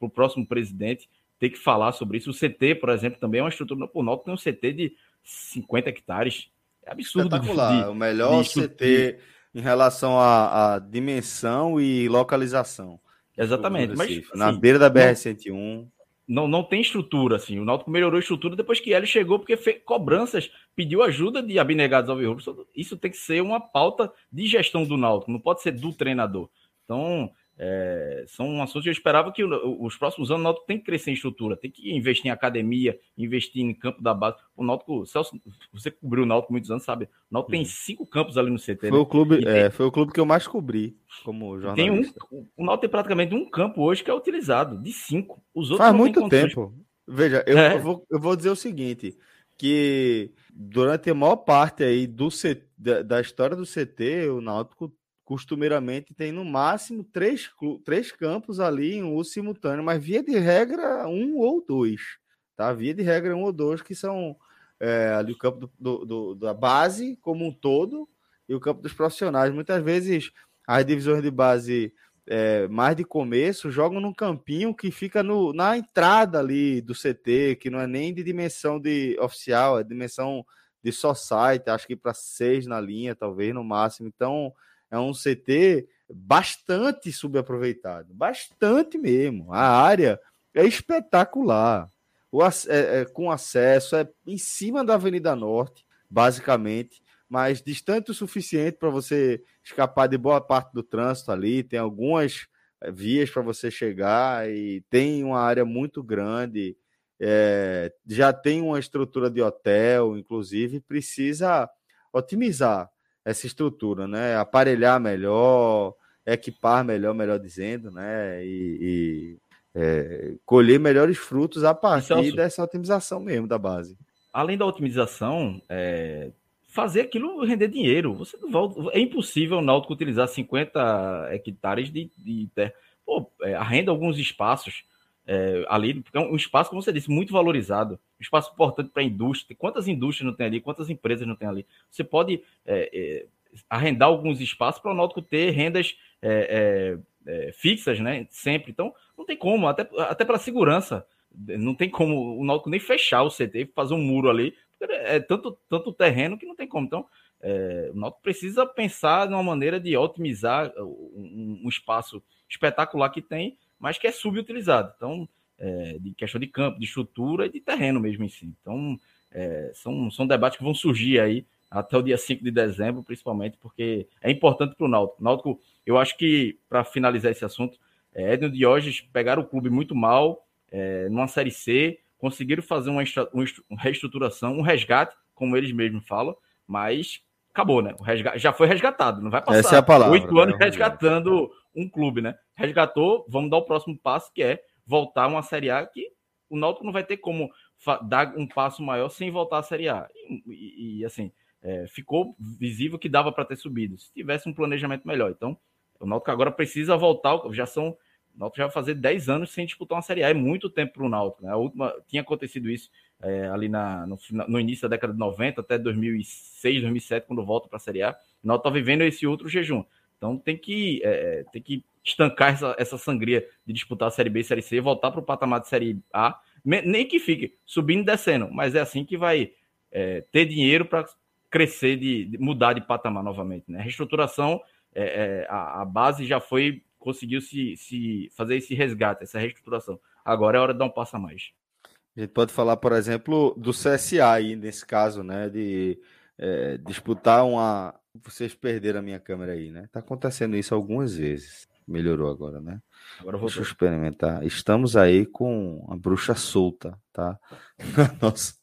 o próximo presidente ter que falar sobre isso. O CT, por exemplo, também é uma estrutura. O Náutico tem um CT de 50 hectares. É absurdo. Espetacular. De, o melhor de, CT em relação à, à dimensão e localização. Exatamente. Mas, assim, na beira da BR-101. Não, não tem estrutura, assim. O Náutico melhorou a estrutura depois que ele chegou, porque fez cobranças, pediu ajuda de abnegados ao Isso tem que ser uma pauta de gestão do Náutico, não pode ser do treinador. Então, é, são assuntos que eu esperava que os próximos anos o Náutico tem que crescer em estrutura, tem que investir em academia, investir em campo da base. O Náutico, Celso, você cobriu o Náutico muitos anos, sabe? O Náutico uhum. tem cinco campos ali no CT. Foi, né? o clube, tem, é, foi o clube que eu mais cobri como jornalista. Tem um, o Náutico tem praticamente um campo hoje que é utilizado, de cinco. Os outros Faz muito tempo. Veja, eu, é. eu, vou, eu vou dizer o seguinte, que durante a maior parte aí do da, da história do CT, o Náutico costumeiramente tem no máximo três, três campos ali em uso simultâneo, mas via de regra um ou dois, tá? Via de regra um ou dois que são é, ali o campo do, do, da base como um todo e o campo dos profissionais. Muitas vezes as divisões de base é, mais de começo jogam num campinho que fica no, na entrada ali do CT, que não é nem de dimensão de oficial, é dimensão de site, acho que para seis na linha, talvez no máximo. Então é um CT bastante subaproveitado, bastante mesmo. A área é espetacular. O, é, é, com acesso é em cima da Avenida Norte, basicamente, mas distante o suficiente para você escapar de boa parte do trânsito ali. Tem algumas é, vias para você chegar e tem uma área muito grande. É, já tem uma estrutura de hotel, inclusive, precisa otimizar essa estrutura, né? Aparelhar melhor, equipar melhor, melhor dizendo, né? E, e é, colher melhores frutos a partir Celso, dessa otimização mesmo da base. Além da otimização, é, fazer aquilo render dinheiro. Você volta, é impossível o Náutico utilizar 50 hectares de, de terra. Pô, é, arrenda alguns espaços é, ali, porque é um espaço, como você disse, muito valorizado, um espaço importante para a indústria. Quantas indústrias não tem ali? Quantas empresas não tem ali? Você pode é, é, arrendar alguns espaços para o Náutico ter rendas é, é, é, fixas, né? Sempre. Então, não tem como, até, até para segurança. Não tem como o Náutico nem fechar o CT, fazer um muro ali, é tanto, tanto terreno que não tem como. Então, é, o Náutico precisa pensar numa maneira de otimizar um, um espaço espetacular que tem mas que é subutilizado. Então, é, de questão de campo, de estrutura e de terreno mesmo em si. Então, é, são, são debates que vão surgir aí até o dia 5 de dezembro, principalmente, porque é importante para o Náutico. Náutico, eu acho que, para finalizar esse assunto, é, Edno Diógenes pegaram o clube muito mal, é, numa Série C, conseguiram fazer uma, uma reestruturação, um resgate, como eles mesmos falam, mas acabou, né? O resgate, já foi resgatado, não vai passar é oito anos né? resgatando um clube, né? Resgatou, vamos dar o próximo passo, que é voltar uma Série A que o Náutico não vai ter como dar um passo maior sem voltar à Série A. E, e, e assim, é, ficou visível que dava para ter subido, se tivesse um planejamento melhor. Então, o Náutico agora precisa voltar, já são o Náutico já vai fazer 10 anos sem disputar uma Série A. É muito tempo para o Náutico. Né? A última, tinha acontecido isso é, ali na, no, no, início da década de 90, até 2006, 2007, quando volta para a Série A. O Náutico está vivendo esse outro jejum. Então tem que, é, é, tem que estancar essa, essa sangria de disputar a Série B e Série C, voltar para o patamar de Série A, nem que fique subindo e descendo, mas é assim que vai é, ter dinheiro para crescer, de, de, mudar de patamar novamente. Né? A reestruturação, é, é, a, a, base já foi, conseguiu se, se fazer esse resgate, essa reestruturação. Agora é hora de dar um passo a mais. A gente pode falar, por exemplo, do CSA aí, nesse caso, né? De é, disputar uma, vocês perderam a minha câmera aí, né? Tá acontecendo isso algumas vezes. Melhorou agora, né? Agora vou Deixa eu experimentar. Estamos aí com a bruxa solta, tá? *laughs* Na nossa,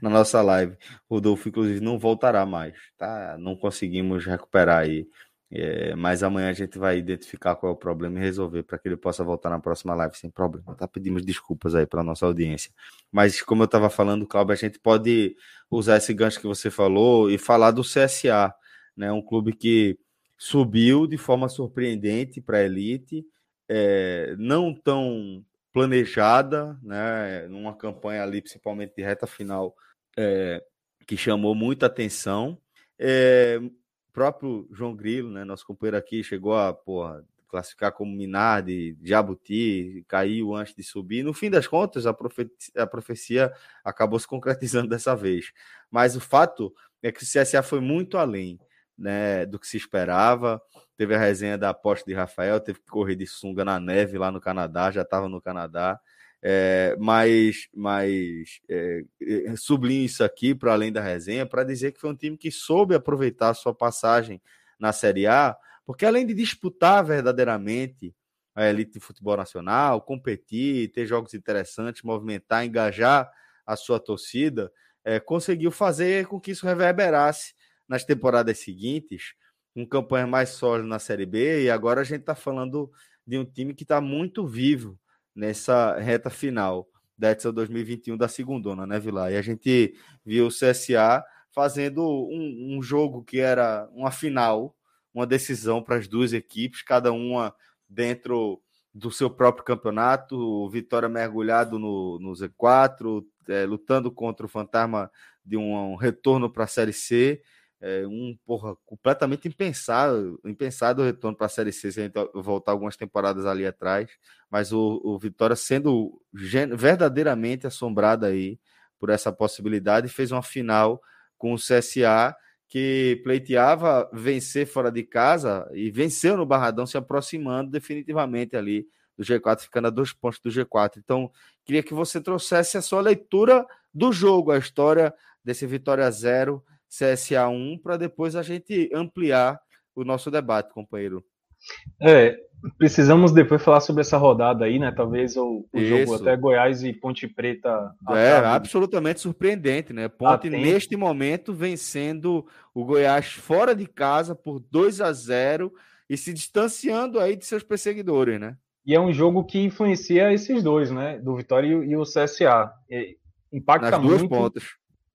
na nossa live. Rodolfo, inclusive, não voltará mais, tá? Não conseguimos recuperar aí é, mas amanhã a gente vai identificar qual é o problema e resolver para que ele possa voltar na próxima live sem problema. Tá? Pedimos desculpas aí para nossa audiência. Mas, como eu estava falando, Cláudio, a gente pode usar esse gancho que você falou e falar do CSA, né? Um clube que subiu de forma surpreendente para a elite, é, não tão planejada, né? Numa campanha ali, principalmente de reta final, é, que chamou muita atenção. É, próprio João Grilo, né, nosso companheiro aqui, chegou a porra, classificar como Minardi, Jabuti, caiu antes de subir. No fim das contas, a a profecia acabou se concretizando *laughs* dessa vez. Mas o fato é que o CSA foi muito além né, do que se esperava. Teve a resenha da aposta de Rafael, teve que correr de sunga na neve lá no Canadá, já estava no Canadá. É, mas mas é, é, sublinho isso aqui para além da resenha para dizer que foi um time que soube aproveitar a sua passagem na Série A, porque além de disputar verdadeiramente a elite de futebol nacional, competir, ter jogos interessantes, movimentar, engajar a sua torcida, é, conseguiu fazer com que isso reverberasse nas temporadas seguintes, com campanha mais sólida na Série B, e agora a gente está falando de um time que está muito vivo nessa reta final da edição 2021 da segundona, né, Vilar? E a gente viu o CSA fazendo um, um jogo que era uma final uma decisão para as duas equipes, cada uma dentro do seu próprio campeonato. Vitória mergulhado no, no Z4, é, lutando contra o fantasma de um, um retorno para a Série C. É, um porra, completamente impensado, impensado o retorno para a Série C se a gente voltar algumas temporadas ali atrás. Mas o, o Vitória sendo verdadeiramente assombrado aí por essa possibilidade, fez uma final com o CSA que pleiteava vencer fora de casa e venceu no Barradão, se aproximando definitivamente ali do G4, ficando a dois pontos do G4. Então, queria que você trouxesse a sua leitura do jogo, a história desse Vitória 0, CSA 1, para depois a gente ampliar o nosso debate, companheiro. É, precisamos depois falar sobre essa rodada aí, né? Talvez o, o jogo até Goiás e Ponte Preta. É, absolutamente surpreendente, né? Ponte, neste momento, vencendo o Goiás fora de casa por 2 a 0 e se distanciando aí de seus perseguidores, né? E é um jogo que influencia esses dois, né? Do Vitória e o CSA. E impacta Nas duas muito. Pontas.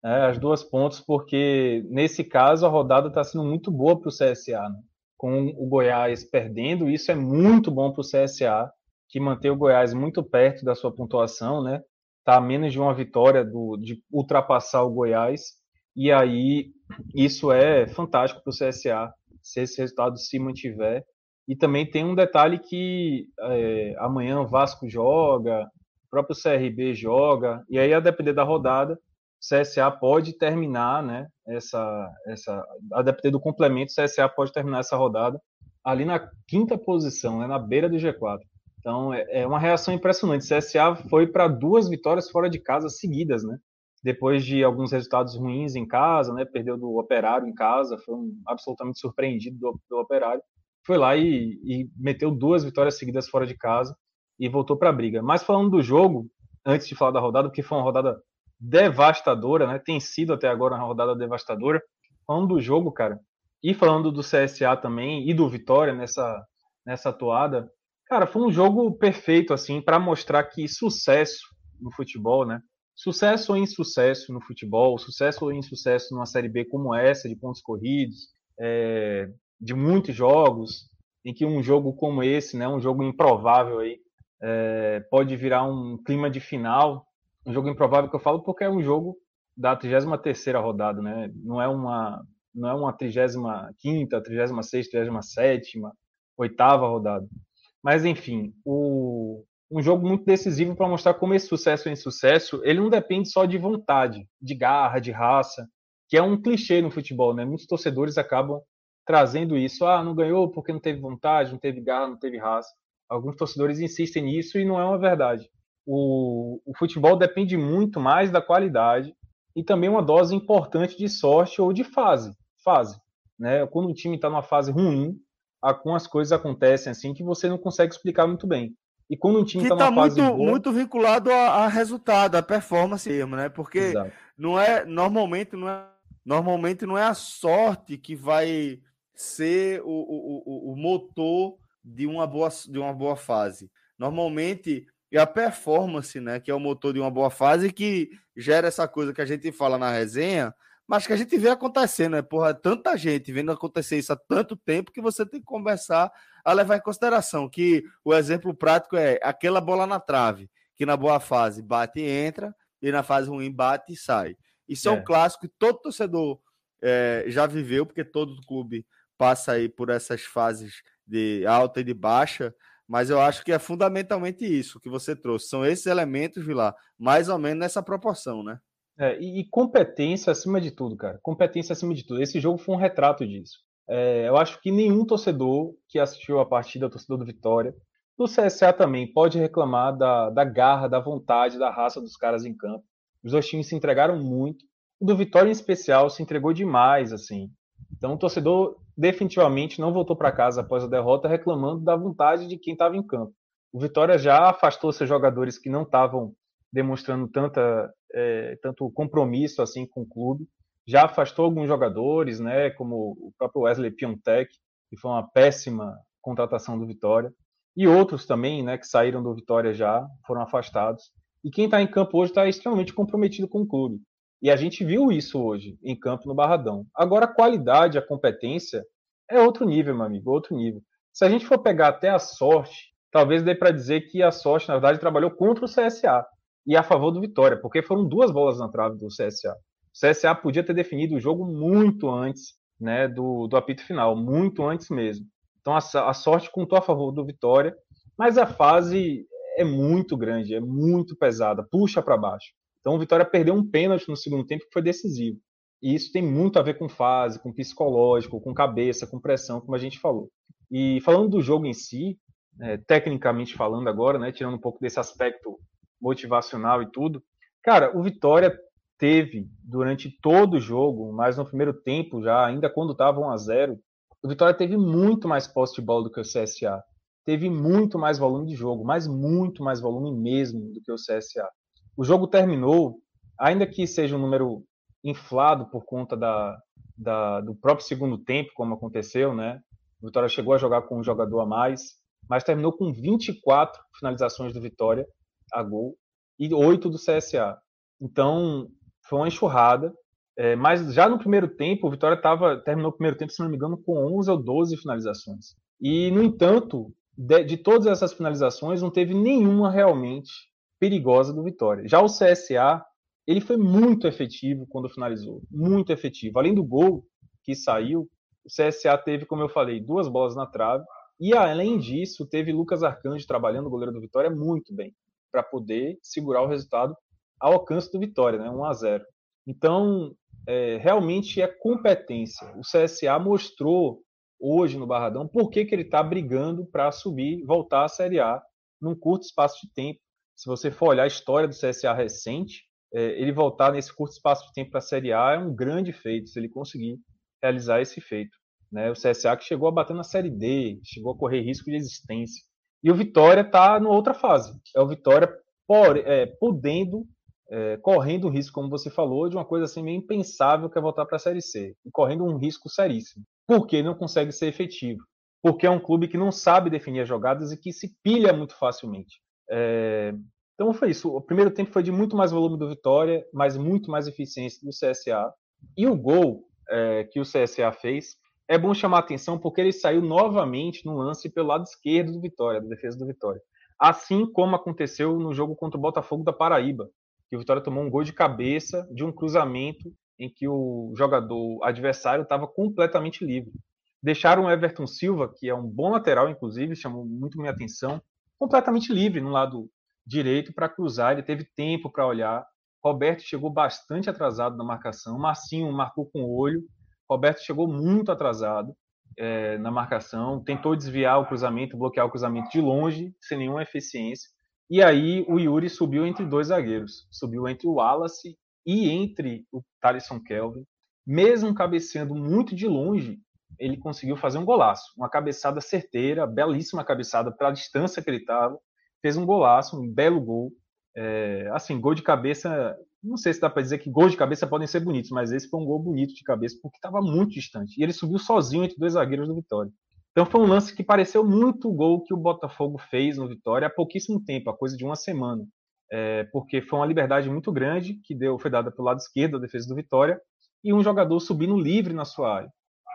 É, as duas pontas, porque nesse caso a rodada está sendo muito boa para o CSA, né? com o Goiás perdendo, isso é muito bom para o CSA, que mantém o Goiás muito perto da sua pontuação, né? Está a menos de uma vitória do, de ultrapassar o Goiás, e aí isso é fantástico para o CSA, se esse resultado se mantiver. E também tem um detalhe que é, amanhã o Vasco joga, o próprio CRB joga, e aí a depender da rodada, CSA pode terminar, né? Essa, essa, a depender do complemento, CSA pode terminar essa rodada ali na quinta posição, né, na beira do G4. Então é, é uma reação impressionante. CSA foi para duas vitórias fora de casa seguidas, né? Depois de alguns resultados ruins em casa, né? Perdeu do Operário em casa, foi um, absolutamente surpreendido do, do Operário. Foi lá e, e meteu duas vitórias seguidas fora de casa e voltou para a briga. Mas falando do jogo, antes de falar da rodada, porque foi uma rodada devastadora, né? Tem sido até agora uma rodada devastadora. Falando do jogo, cara, e falando do CSA também e do Vitória nessa nessa atuada, cara, foi um jogo perfeito assim para mostrar que sucesso no futebol, né? Sucesso ou insucesso no futebol, sucesso ou insucesso numa série B como essa, de pontos corridos, é, de muitos jogos, em que um jogo como esse, né, um jogo improvável aí, é, pode virar um clima de final um jogo improvável que eu falo porque é um jogo da 33 rodada, né? Não é uma não é uma 35ª, 36ª, 37ª, oitava rodada. Mas enfim, o, um jogo muito decisivo para mostrar como esse sucesso é insucesso, ele não depende só de vontade, de garra, de raça, que é um clichê no futebol, né? Muitos torcedores acabam trazendo isso, ah, não ganhou porque não teve vontade, não teve garra, não teve raça. Alguns torcedores insistem nisso e não é uma verdade o, o futebol depende muito mais da qualidade e também uma dose importante de sorte ou de fase. Fase. Né? Quando o time está numa fase ruim, algumas coisas acontecem assim que você não consegue explicar muito bem. E quando um time está tá numa muito, fase boa... muito vinculado a, a, resultado, a performance mesmo, né? Porque Exato. não é normalmente não é normalmente não é a sorte que vai ser o, o, o, o motor de uma boa de uma boa fase. Normalmente e a performance, né, que é o motor de uma boa fase que gera essa coisa que a gente fala na resenha, mas que a gente vê acontecendo, né? Porra, tanta gente vendo acontecer isso há tanto tempo que você tem que conversar a levar em consideração que o exemplo prático é aquela bola na trave, que na boa fase bate e entra, e na fase ruim bate e sai. Isso é, é um clássico que todo torcedor é, já viveu, porque todo clube passa aí por essas fases de alta e de baixa, mas eu acho que é fundamentalmente isso que você trouxe. São esses elementos, Vilar, mais ou menos nessa proporção, né? É, e, e, competência acima de tudo, cara. Competência acima de tudo. Esse jogo foi um retrato disso. É, eu acho que nenhum torcedor que assistiu a partida, torcedor do Vitória, do CSA também, pode reclamar da, da garra, da vontade, da raça dos caras em campo. Os dois times se entregaram muito. O do Vitória, em especial, se entregou demais, assim. Então, o torcedor definitivamente não voltou para casa após a derrota reclamando da vontade de quem estava em campo. O Vitória já afastou seus jogadores que não estavam demonstrando tanta, é, tanto compromisso assim com o clube. Já afastou alguns jogadores, né, como o próprio Wesley Piontek, que foi uma péssima contratação do Vitória, e outros também, né, que saíram do Vitória já foram afastados. E quem está em campo hoje está extremamente comprometido com o clube. E a gente viu isso hoje em campo no Barradão. Agora, a qualidade, a competência, é outro nível, meu amigo, outro nível. Se a gente for pegar até a sorte, talvez dê para dizer que a sorte, na verdade, trabalhou contra o CSA e a favor do Vitória, porque foram duas bolas na trave do CSA. O CSA podia ter definido o jogo muito antes né, do, do apito final, muito antes mesmo. Então a, a sorte contou a favor do Vitória, mas a fase é muito grande, é muito pesada, puxa para baixo. Então o Vitória perdeu um pênalti no segundo tempo que foi decisivo. E isso tem muito a ver com fase, com psicológico, com cabeça, com pressão, como a gente falou. E falando do jogo em si, é, tecnicamente falando agora, né, tirando um pouco desse aspecto motivacional e tudo, cara, o Vitória teve durante todo o jogo, mas no primeiro tempo já, ainda quando estava 1 a 0, o Vitória teve muito mais posse de bola do que o CSA. Teve muito mais volume de jogo, mas muito mais volume mesmo do que o CSA. O jogo terminou, ainda que seja um número inflado por conta da, da, do próprio segundo tempo, como aconteceu, né? O Vitória chegou a jogar com um jogador a mais, mas terminou com 24 finalizações do Vitória a gol e 8 do CSA. Então, foi uma enxurrada. É, mas já no primeiro tempo, o Vitória tava, terminou o primeiro tempo, se não me engano, com 11 ou 12 finalizações. E, no entanto, de, de todas essas finalizações, não teve nenhuma realmente perigosa do Vitória. Já o CSA, ele foi muito efetivo quando finalizou, muito efetivo. Além do gol que saiu, o CSA teve, como eu falei, duas bolas na trave. E além disso, teve Lucas Arcanjo trabalhando o goleiro do Vitória muito bem, para poder segurar o resultado ao alcance do Vitória, né? 1 a 0. Então, é, realmente é competência. O CSA mostrou hoje no Barradão por que, que ele está brigando para subir, voltar à Série A num curto espaço de tempo. Se você for olhar a história do CSA recente, é, ele voltar nesse curto espaço de tempo para a Série A é um grande feito, se ele conseguir realizar esse feito. Né? O CSA que chegou a bater na Série D, chegou a correr risco de existência. E o Vitória está numa outra fase. É o Vitória por, é, podendo é, correndo o risco, como você falou, de uma coisa assim meio impensável que é voltar para a Série C. E correndo um risco seríssimo. Porque não consegue ser efetivo. Porque é um clube que não sabe definir as jogadas e que se pilha muito facilmente. É... Então foi isso. O primeiro tempo foi de muito mais volume do Vitória, mas muito mais eficiência do CSA. E o gol é, que o CSA fez é bom chamar atenção porque ele saiu novamente no lance pelo lado esquerdo do Vitória, da defesa do Vitória. Assim como aconteceu no jogo contra o Botafogo da Paraíba, que o Vitória tomou um gol de cabeça de um cruzamento em que o jogador adversário estava completamente livre. Deixaram o Everton Silva, que é um bom lateral, inclusive, chamou muito minha atenção, completamente livre no lado direito para cruzar. Ele teve tempo para olhar. Roberto chegou bastante atrasado na marcação. Marcinho marcou com o olho. Roberto chegou muito atrasado é, na marcação. Tentou desviar o cruzamento, bloquear o cruzamento de longe, sem nenhuma eficiência. E aí o Yuri subiu entre dois zagueiros. Subiu entre o Wallace e entre o Thaleson Kelvin. Mesmo cabeceando muito de longe, ele conseguiu fazer um golaço. Uma cabeçada certeira, belíssima cabeçada pela distância que ele estava. Fez um golaço, um belo gol. É, assim, gol de cabeça. Não sei se dá para dizer que gols de cabeça podem ser bonitos, mas esse foi um gol bonito de cabeça porque estava muito distante. E ele subiu sozinho entre dois zagueiros do Vitória. Então foi um lance que pareceu muito o gol que o Botafogo fez no Vitória há pouquíssimo tempo, a coisa de uma semana. É, porque foi uma liberdade muito grande que deu, foi dada pelo lado esquerdo da defesa do Vitória e um jogador subindo livre na sua área.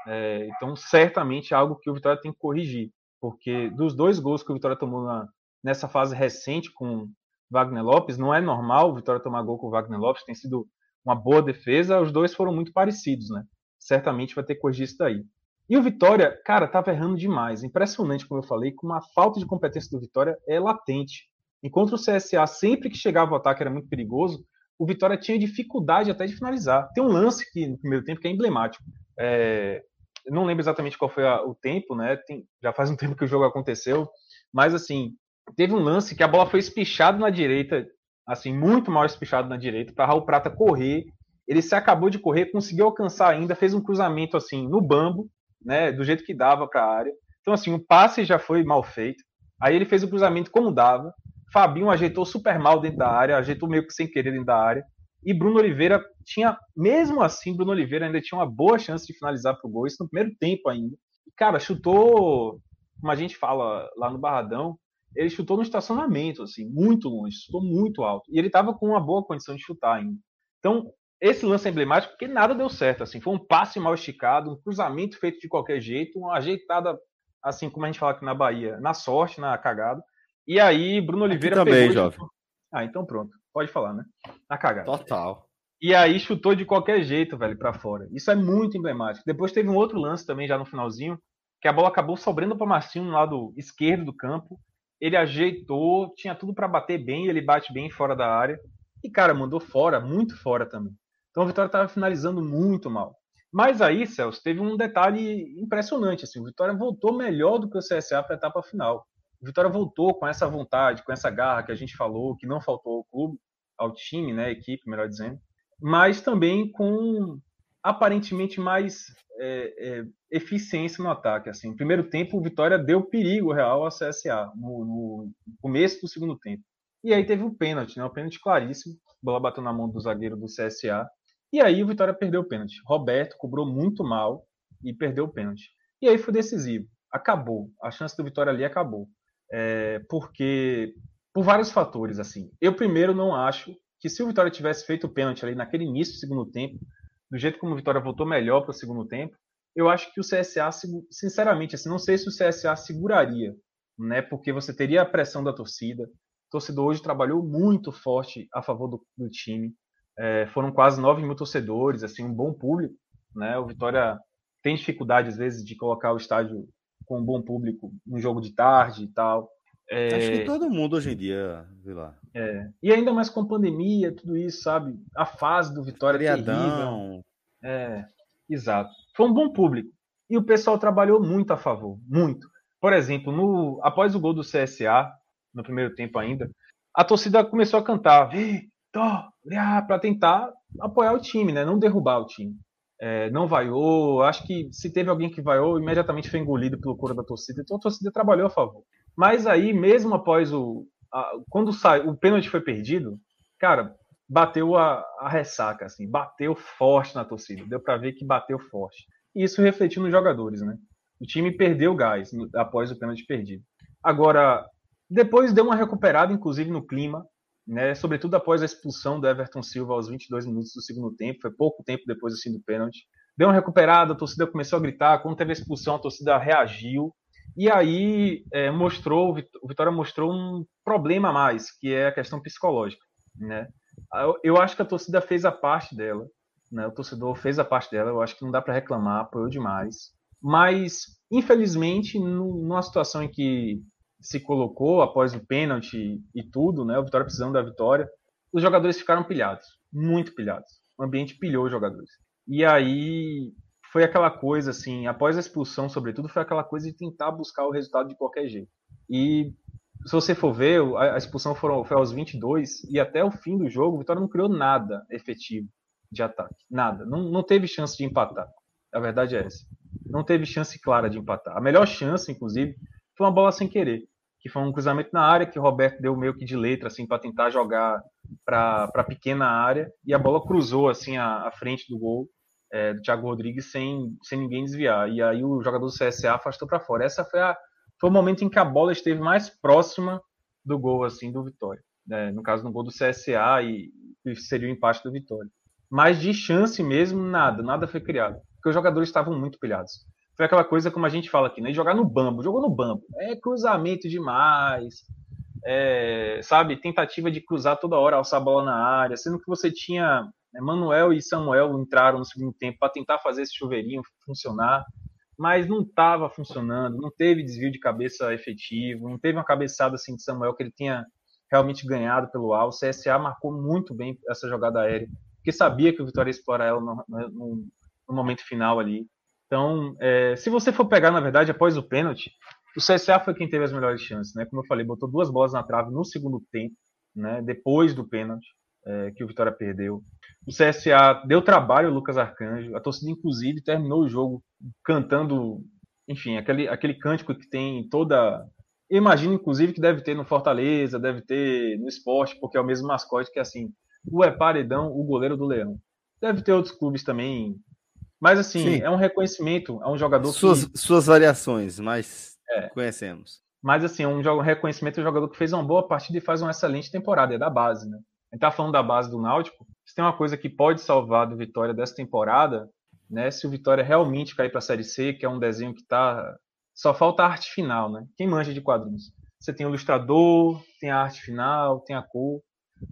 É, então, certamente é algo que o Vitória tem que corrigir, porque dos dois gols que o Vitória tomou na, nessa fase recente com Wagner Lopes, não é normal o Vitória tomar gol com o Wagner Lopes, tem sido uma boa defesa, os dois foram muito parecidos, né? Certamente vai ter que corrigir isso daí. E o Vitória, cara, tava errando demais. Impressionante, como eu falei, com uma falta de competência do Vitória é latente. Enquanto o CSA, sempre que chegava o ataque, era muito perigoso, o Vitória tinha dificuldade até de finalizar. Tem um lance que no primeiro tempo que é emblemático. É, não lembro exatamente qual foi a, o tempo, né? Tem, já faz um *laughs* tempo que o jogo aconteceu, mas assim, teve um lance que a bola foi espichada na direita, assim, muito mal espichado na direita, para Raul Prata correr. Ele se acabou de correr, conseguiu alcançar ainda, fez um cruzamento assim no bambo, né, do jeito que dava para a área. Então, assim, o passe já foi mal feito. Aí ele fez o cruzamento como dava. Fabinho ajeitou super mal dentro da área, ajeitou meio que sem querer dentro da área. E Bruno Oliveira tinha, mesmo assim, Bruno Oliveira ainda tinha uma boa chance de finalizar pro gol, isso no primeiro tempo ainda. E, cara, chutou, como a gente fala lá no Barradão, ele chutou no estacionamento, assim, muito longe, chutou muito alto. E ele estava com uma boa condição de chutar ainda. Então, esse lance é emblemático porque nada deu certo. Assim, foi um passe mal esticado, um cruzamento feito de qualquer jeito, uma ajeitada, assim como a gente fala aqui na Bahia, na sorte, na cagada. E aí, Bruno Oliveira aqui também, jovem. Ah, então pronto. Pode falar, né? Na cagada. Total. E aí chutou de qualquer jeito, velho, para fora. Isso é muito emblemático. Depois teve um outro lance também já no finalzinho, que a bola acabou sobrando para Marcinho no lado esquerdo do campo. Ele ajeitou, tinha tudo para bater bem, ele bate bem fora da área. E cara, mandou fora, muito fora também. Então a Vitória estava finalizando muito mal. Mas aí, Celso, teve um detalhe impressionante. Assim, o Vitória voltou melhor do que o CSA para a etapa final. O Vitória voltou com essa vontade, com essa garra que a gente falou, que não faltou ao clube, ao time, né, equipe, melhor dizendo, mas também com aparentemente mais é, é, eficiência no ataque. Assim, no primeiro tempo, o Vitória deu perigo real ao CSA no, no, começo do segundo tempo. E aí teve o um pênalti, né, um pênalti claríssimo. Bola bateu na mão do zagueiro do CSA. E aí o Vitória perdeu o pênalti. Roberto cobrou muito mal e perdeu o pênalti. E aí foi decisivo. Acabou. A chance do Vitória ali acabou. É, porque por vários fatores assim. Eu primeiro não acho que se o Vitória tivesse feito o pênalti ali naquele início do segundo tempo, do jeito como o Vitória voltou melhor para o segundo tempo, eu acho que o CSA, sinceramente, assim, não sei se o CSA seguraria, né? Porque você teria a pressão da torcida. O torcedor hoje trabalhou muito forte a favor do, do time. É, foram quase 9 mil torcedores, assim, um bom público, né? O Vitória tem dificuldade às vezes de colocar o estádio com um bom público um jogo de tarde e tal. É... Acho que todo mundo hoje em dia, sei lá. É. E ainda mais com pandemia, tudo isso, sabe? A fase do Vitória Feriadão. é É, exato. Foi um bom público. E o pessoal trabalhou muito a favor, muito. Por exemplo, no após o gol do CSA, no primeiro tempo ainda, a torcida começou a cantar Vitória para tentar apoiar o time, né? Não derrubar o time. É, não vaiou. Acho que se teve alguém que vaiou, imediatamente foi engolido pelo coro da torcida. Então a torcida trabalhou a favor. Mas aí, mesmo após o. A, quando sai, o pênalti foi perdido, cara, bateu a, a, ressaca, assim, bateu forte na torcida. Deu para ver que bateu forte. E isso refletiu nos jogadores, né? O time perdeu gás após o pênalti perdido. Agora, depois deu uma recuperada, inclusive no clima, né? Sobretudo após a expulsão do Everton Silva aos 22 minutos do segundo tempo, foi pouco tempo depois assim do pênalti. Deu uma recuperada, a torcida começou a gritar. Quando teve a expulsão, a torcida reagiu. E aí é, mostrou, o Vitória mostrou um problema a mais, que é a questão psicológica, né? Eu, eu acho que a torcida fez a parte dela, né? O torcedor fez a parte dela, eu acho que não dá para reclamar, apoiou demais. Mas, infelizmente, numa situação em que se colocou após o pênalti e tudo, né? O Vitória precisando da vitória, os jogadores ficaram pilhados, muito pilhados. O ambiente pilhou os jogadores. E aí foi aquela coisa assim, após a expulsão, sobretudo, foi aquela coisa de tentar buscar o resultado de qualquer jeito. E se você for ver, a expulsão foi, foi aos 22 e até o fim do jogo, o Vitória não criou nada efetivo de ataque, nada. Não, não teve chance de empatar. A verdade é essa. Não teve chance clara de empatar. A melhor chance, inclusive, foi uma bola sem querer, que foi um cruzamento na área que o Roberto deu meio que de letra assim para tentar jogar para a pequena área e a bola cruzou assim à, frente do gol é, do Thiago Rodrigues sem, sem ninguém desviar. E aí o jogador do CSA afastou para fora. Essa foi, a, foi o momento em que a bola esteve mais próxima do gol assim do Vitória. Né? No caso, no gol do CSA e, e seria o empate do Vitória. Mas de chance mesmo, nada, nada foi criado. Porque os jogadores estavam muito pilhados. Foi aquela coisa como a gente fala aqui, né? Jogar no bambo, jogou no bambo. É cruzamento demais, é, sabe? Tentativa de cruzar toda hora, alçar a bola na área, sendo que você tinha Manuel e Samuel entraram no segundo tempo para tentar fazer esse chuveirinho funcionar, mas não estava funcionando, não teve desvio de cabeça efetivo, não teve uma cabeçada assim de Samuel que ele tinha realmente ganhado pelo alto. O CSA marcou muito bem essa jogada aérea, porque sabia que o Vitória ia explorar ela no, no, no momento final ali. Então, é, se você for pegar, na verdade, após o pênalti, o CSA foi quem teve as melhores chances, né? Como eu falei, botou duas bolas na trave no segundo tempo, né? Depois do pênalti é, que o Vitória perdeu. O CSA deu trabalho ao Lucas Arcanjo. A torcida, inclusive, terminou o jogo cantando, enfim, aquele, aquele cântico que tem toda. Imagino, inclusive, que deve ter no Fortaleza, deve ter no esporte, porque é o mesmo mascote que é assim: o é paredão, o goleiro do Leão. Deve ter outros clubes também. Mas, assim, Sim. é um reconhecimento, é um jogador suas, que... Suas variações, mas é. conhecemos. Mas, assim, é um reconhecimento do jogador que fez uma boa partida e faz uma excelente temporada, é da base, né? gente tá falando da base do Náutico, se tem uma coisa que pode salvar do Vitória dessa temporada, né? Se o Vitória realmente cair para a Série C, que é um desenho que está só falta a arte final, né? Quem manja de quadrinhos? Você tem o ilustrador, tem a arte final, tem a cor.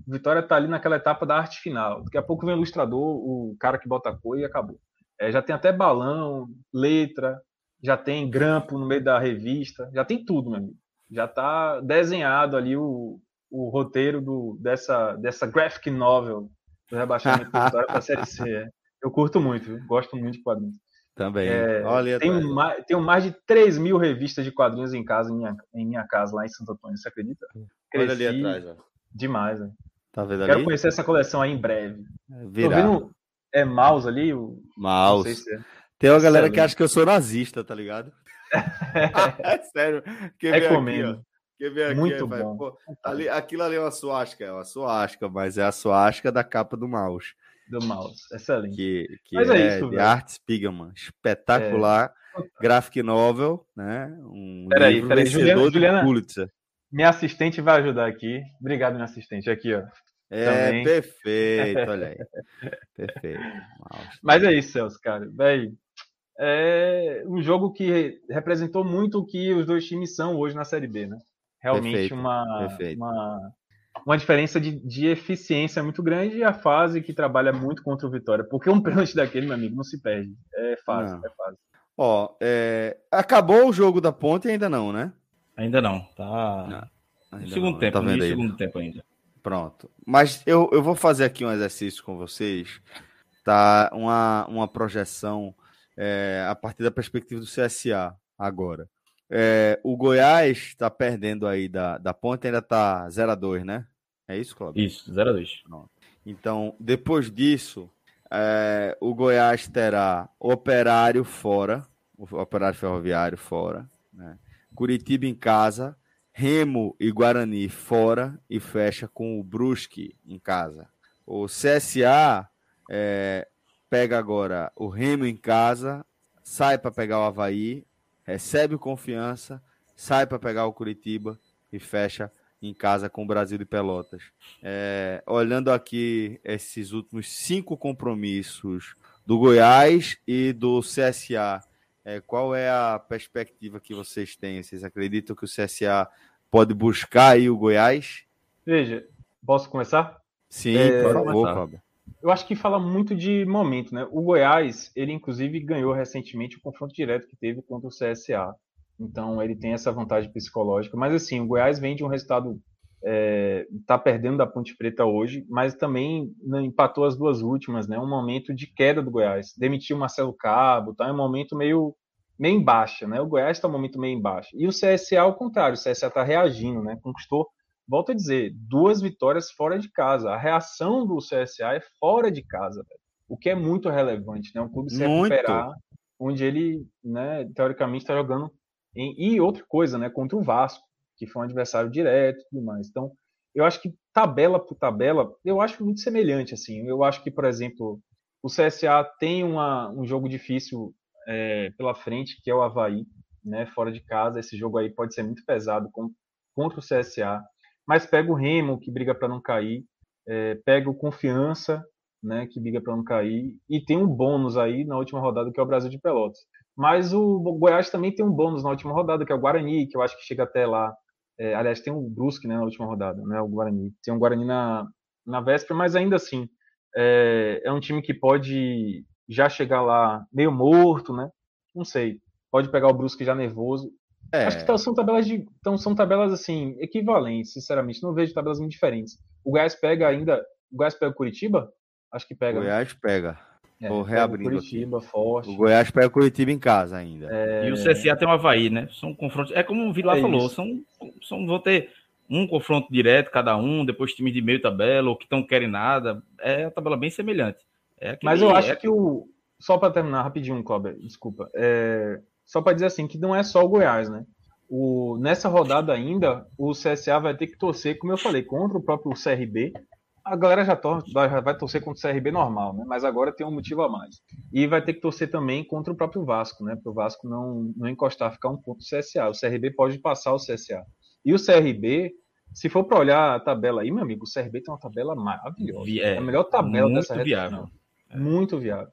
O Vitória está ali naquela etapa da arte final. Daqui a pouco vem o ilustrador, o cara que bota a cor e acabou. É, já tem até balão, letra, já tem grampo no meio da revista, já tem tudo, meu amigo. Já está desenhado ali o, o roteiro do, dessa, dessa graphic novel do rebaixamento do Vitória para a Série C. É. Eu curto muito, viu? gosto muito de quadrinhos. Também. É, Olha, tenho, mais, tenho mais de 3 mil revistas de quadrinhos em casa, em minha, em minha casa, lá em Santo Antônio. Você acredita? Cresci Olha ali atrás, ó. Demais, né? Tá vendo Quero ali? conhecer essa coleção aí em breve. É, virar. Tô vendo, é mouse ali? O... Mouse. Se é. Tem uma galera que acha que eu sou nazista, tá ligado? *laughs* *laughs* é sério. Quer ver Recomendo. Aqui, Quer ver aqui, Muito bom. Pô, ali, aquilo ali é uma suástica, é uma suástica, mas é a suástica da capa do mouse do mouse. Excelente. Que, que Mas é, é isso, de Art Spiegelman. Espetacular. É. Graphic novel, né? Um peraí, livro peraí. Juliana, Juliana, Pulitzer. Minha assistente vai ajudar aqui. Obrigado, minha assistente. Aqui, ó. É, Também. perfeito, olha aí. *laughs* perfeito. Mouse. Mas é isso, Celso, cara. Véi, é um jogo que representou muito o que os dois times são hoje na Série B, né? Realmente perfeito, uma, perfeito. uma uma diferença de, de eficiência muito grande e a fase que trabalha muito contra o Vitória. Porque um *laughs* pênalti daquele, meu amigo, não se perde. É fácil, não. é fácil. Ó, é... acabou o jogo da ponte ainda não, né? Ainda não, tá. Não, ainda segundo não, tempo, tá vendo segundo tempo ainda. Pronto. Mas eu, eu vou fazer aqui um exercício com vocês, tá? Uma, uma projeção é, a partir da perspectiva do CSA agora. É, o Goiás está perdendo aí da, da ponte, ainda está 0 a 2 né? É isso, Cláudio? Isso, 0 a 2 Então, depois disso, é, o Goiás terá Operário fora, o Operário Ferroviário fora, né? Curitiba em casa, Remo e Guarani fora e fecha com o Brusque em casa. O CSA é, pega agora o Remo em casa, sai para pegar o Havaí, recebe confiança, sai para pegar o Curitiba e fecha em casa com o Brasil de Pelotas. É, olhando aqui esses últimos cinco compromissos do Goiás e do CSA, é, qual é a perspectiva que vocês têm? Vocês acreditam que o CSA pode buscar aí o Goiás? Veja, posso começar? Sim, é, por favor, Fábio eu acho que fala muito de momento, né? O Goiás, ele inclusive ganhou recentemente o confronto direto que teve contra o CSA. Então ele tem essa vantagem psicológica. Mas assim, o Goiás vem de um resultado. É, tá perdendo da Ponte Preta hoje, mas também né, empatou as duas últimas, né? Um momento de queda do Goiás. Demitiu o Marcelo Cabo, tá? É um momento meio, meio em baixa, né? O Goiás está um momento meio em baixa. E o CSA, ao contrário, o CSA está reagindo, né? Conquistou volto a dizer, duas vitórias fora de casa. A reação do CSA é fora de casa, velho. o que é muito relevante, né? Um clube se muito. recuperar, onde ele, né, teoricamente está jogando em... e outra coisa, né, contra o Vasco, que foi um adversário direto e tudo mais. Então, eu acho que tabela por tabela, eu acho muito semelhante assim. Eu acho que, por exemplo, o CSA tem uma, um jogo difícil é, pela frente, que é o Havaí, né, fora de casa. Esse jogo aí pode ser muito pesado com, contra o CSA mas pega o Remo, que briga para não cair, é, pega o Confiança, né, que briga para não cair, e tem um bônus aí na última rodada, que é o Brasil de Pelotas. Mas o Goiás também tem um bônus na última rodada, que é o Guarani, que eu acho que chega até lá. É, aliás, tem o Brusque né, na última rodada, né, o Guarani. Tem um Guarani na, na véspera, mas ainda assim, é, é um time que pode já chegar lá meio morto, né? Não sei. Pode pegar o Brusque já nervoso. É. Acho que tá, são tabelas de, então são tabelas assim equivalentes, sinceramente. Não vejo tabelas muito diferentes. O Goiás pega ainda, o Goiás pega o Curitiba? Acho que pega. O né? Goiás né? pega. É, Vou reabrindo Curitiba, aqui. forte. O Goiás pega o Curitiba em casa ainda. É... E o CSA tem o Havaí, né? São confrontos. É como o Vilar é falou, são, são vão ter um confronto direto cada um, depois times de meio tabela ou que não querem nada. É a tabela bem semelhante. É Mas eu acho é que o só para terminar rapidinho, Cláudio, desculpa. É só para dizer assim, que não é só o Goiás, né? O, nessa rodada ainda, o CSA vai ter que torcer, como eu falei, contra o próprio CRB. A galera já, tor já vai torcer contra o CRB normal, né? Mas agora tem um motivo a mais. E vai ter que torcer também contra o próprio Vasco, né? Para o Vasco não, não encostar, ficar um ponto do CSA. O CRB pode passar o CSA. E o CRB se for para olhar a tabela aí, meu amigo, o CRB tem uma tabela maravilhosa. É, é a melhor tabela muito dessa viável. É. Muito viável.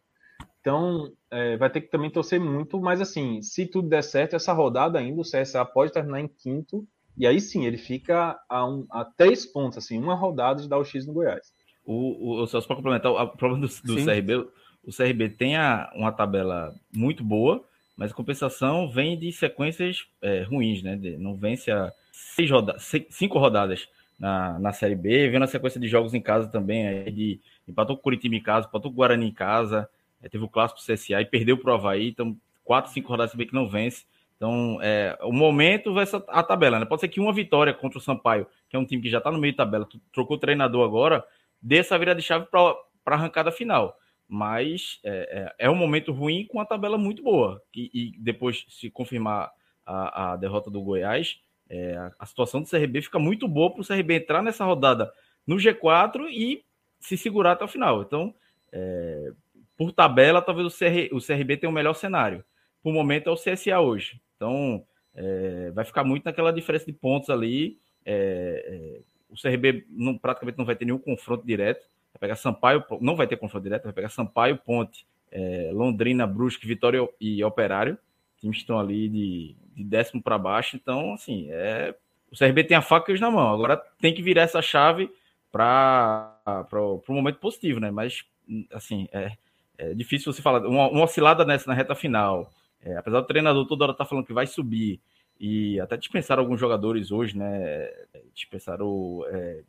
Então, é, vai ter que também torcer muito, mas assim, se tudo der certo, essa rodada ainda, o CSA pode terminar em quinto, e aí sim, ele fica a, um, a três pontos, assim, uma rodada de dar o X no Goiás. O, o, só para complementar, o problema do, do CRB, o CRB tem a, uma tabela muito boa, mas a compensação vem de sequências é, ruins, né? De, não vence a seis roda seis, cinco rodadas na, na Série B, vendo a sequência de jogos em casa também, aí de, empatou com o Curitiba em casa, empatou com o Guarani em casa, é, teve o clássico CSA e perdeu para o Havaí, então quatro, cinco rodadas que não vence. Então, é, o momento vai ser a tabela, né? Pode ser que uma vitória contra o Sampaio, que é um time que já está no meio de tabela, trocou o treinador agora, dê essa virada de chave para a arrancada final. Mas é, é, é, um momento ruim com a tabela muito boa. E, e depois, se confirmar a, a derrota do Goiás, é, a, situação do CRB fica muito boa para o CRB entrar nessa rodada no G4 e se segurar até o final. Então, é, por tabela, talvez o, CR, o CRB tenha o melhor cenário. Por momento é o CSA hoje. Então, é, vai ficar muito naquela diferença de pontos ali. É, é, o CRB não, praticamente não vai ter nenhum confronto direto. Vai pegar Sampaio, não vai ter confronto direto, vai pegar Sampaio, Ponte, é, Londrina, Brusque, Vitória e Operário. Times estão ali de, de décimo para baixo. Então, assim, é, o CRB tem a faca na mão. Agora tem que virar essa chave para o momento positivo, né? Mas, assim, é, é difícil você falar, uma, uma oscilada nessa na reta final, é, apesar do treinador toda hora estar tá falando que vai subir, e até dispensaram alguns jogadores hoje, né? Dispensaram é,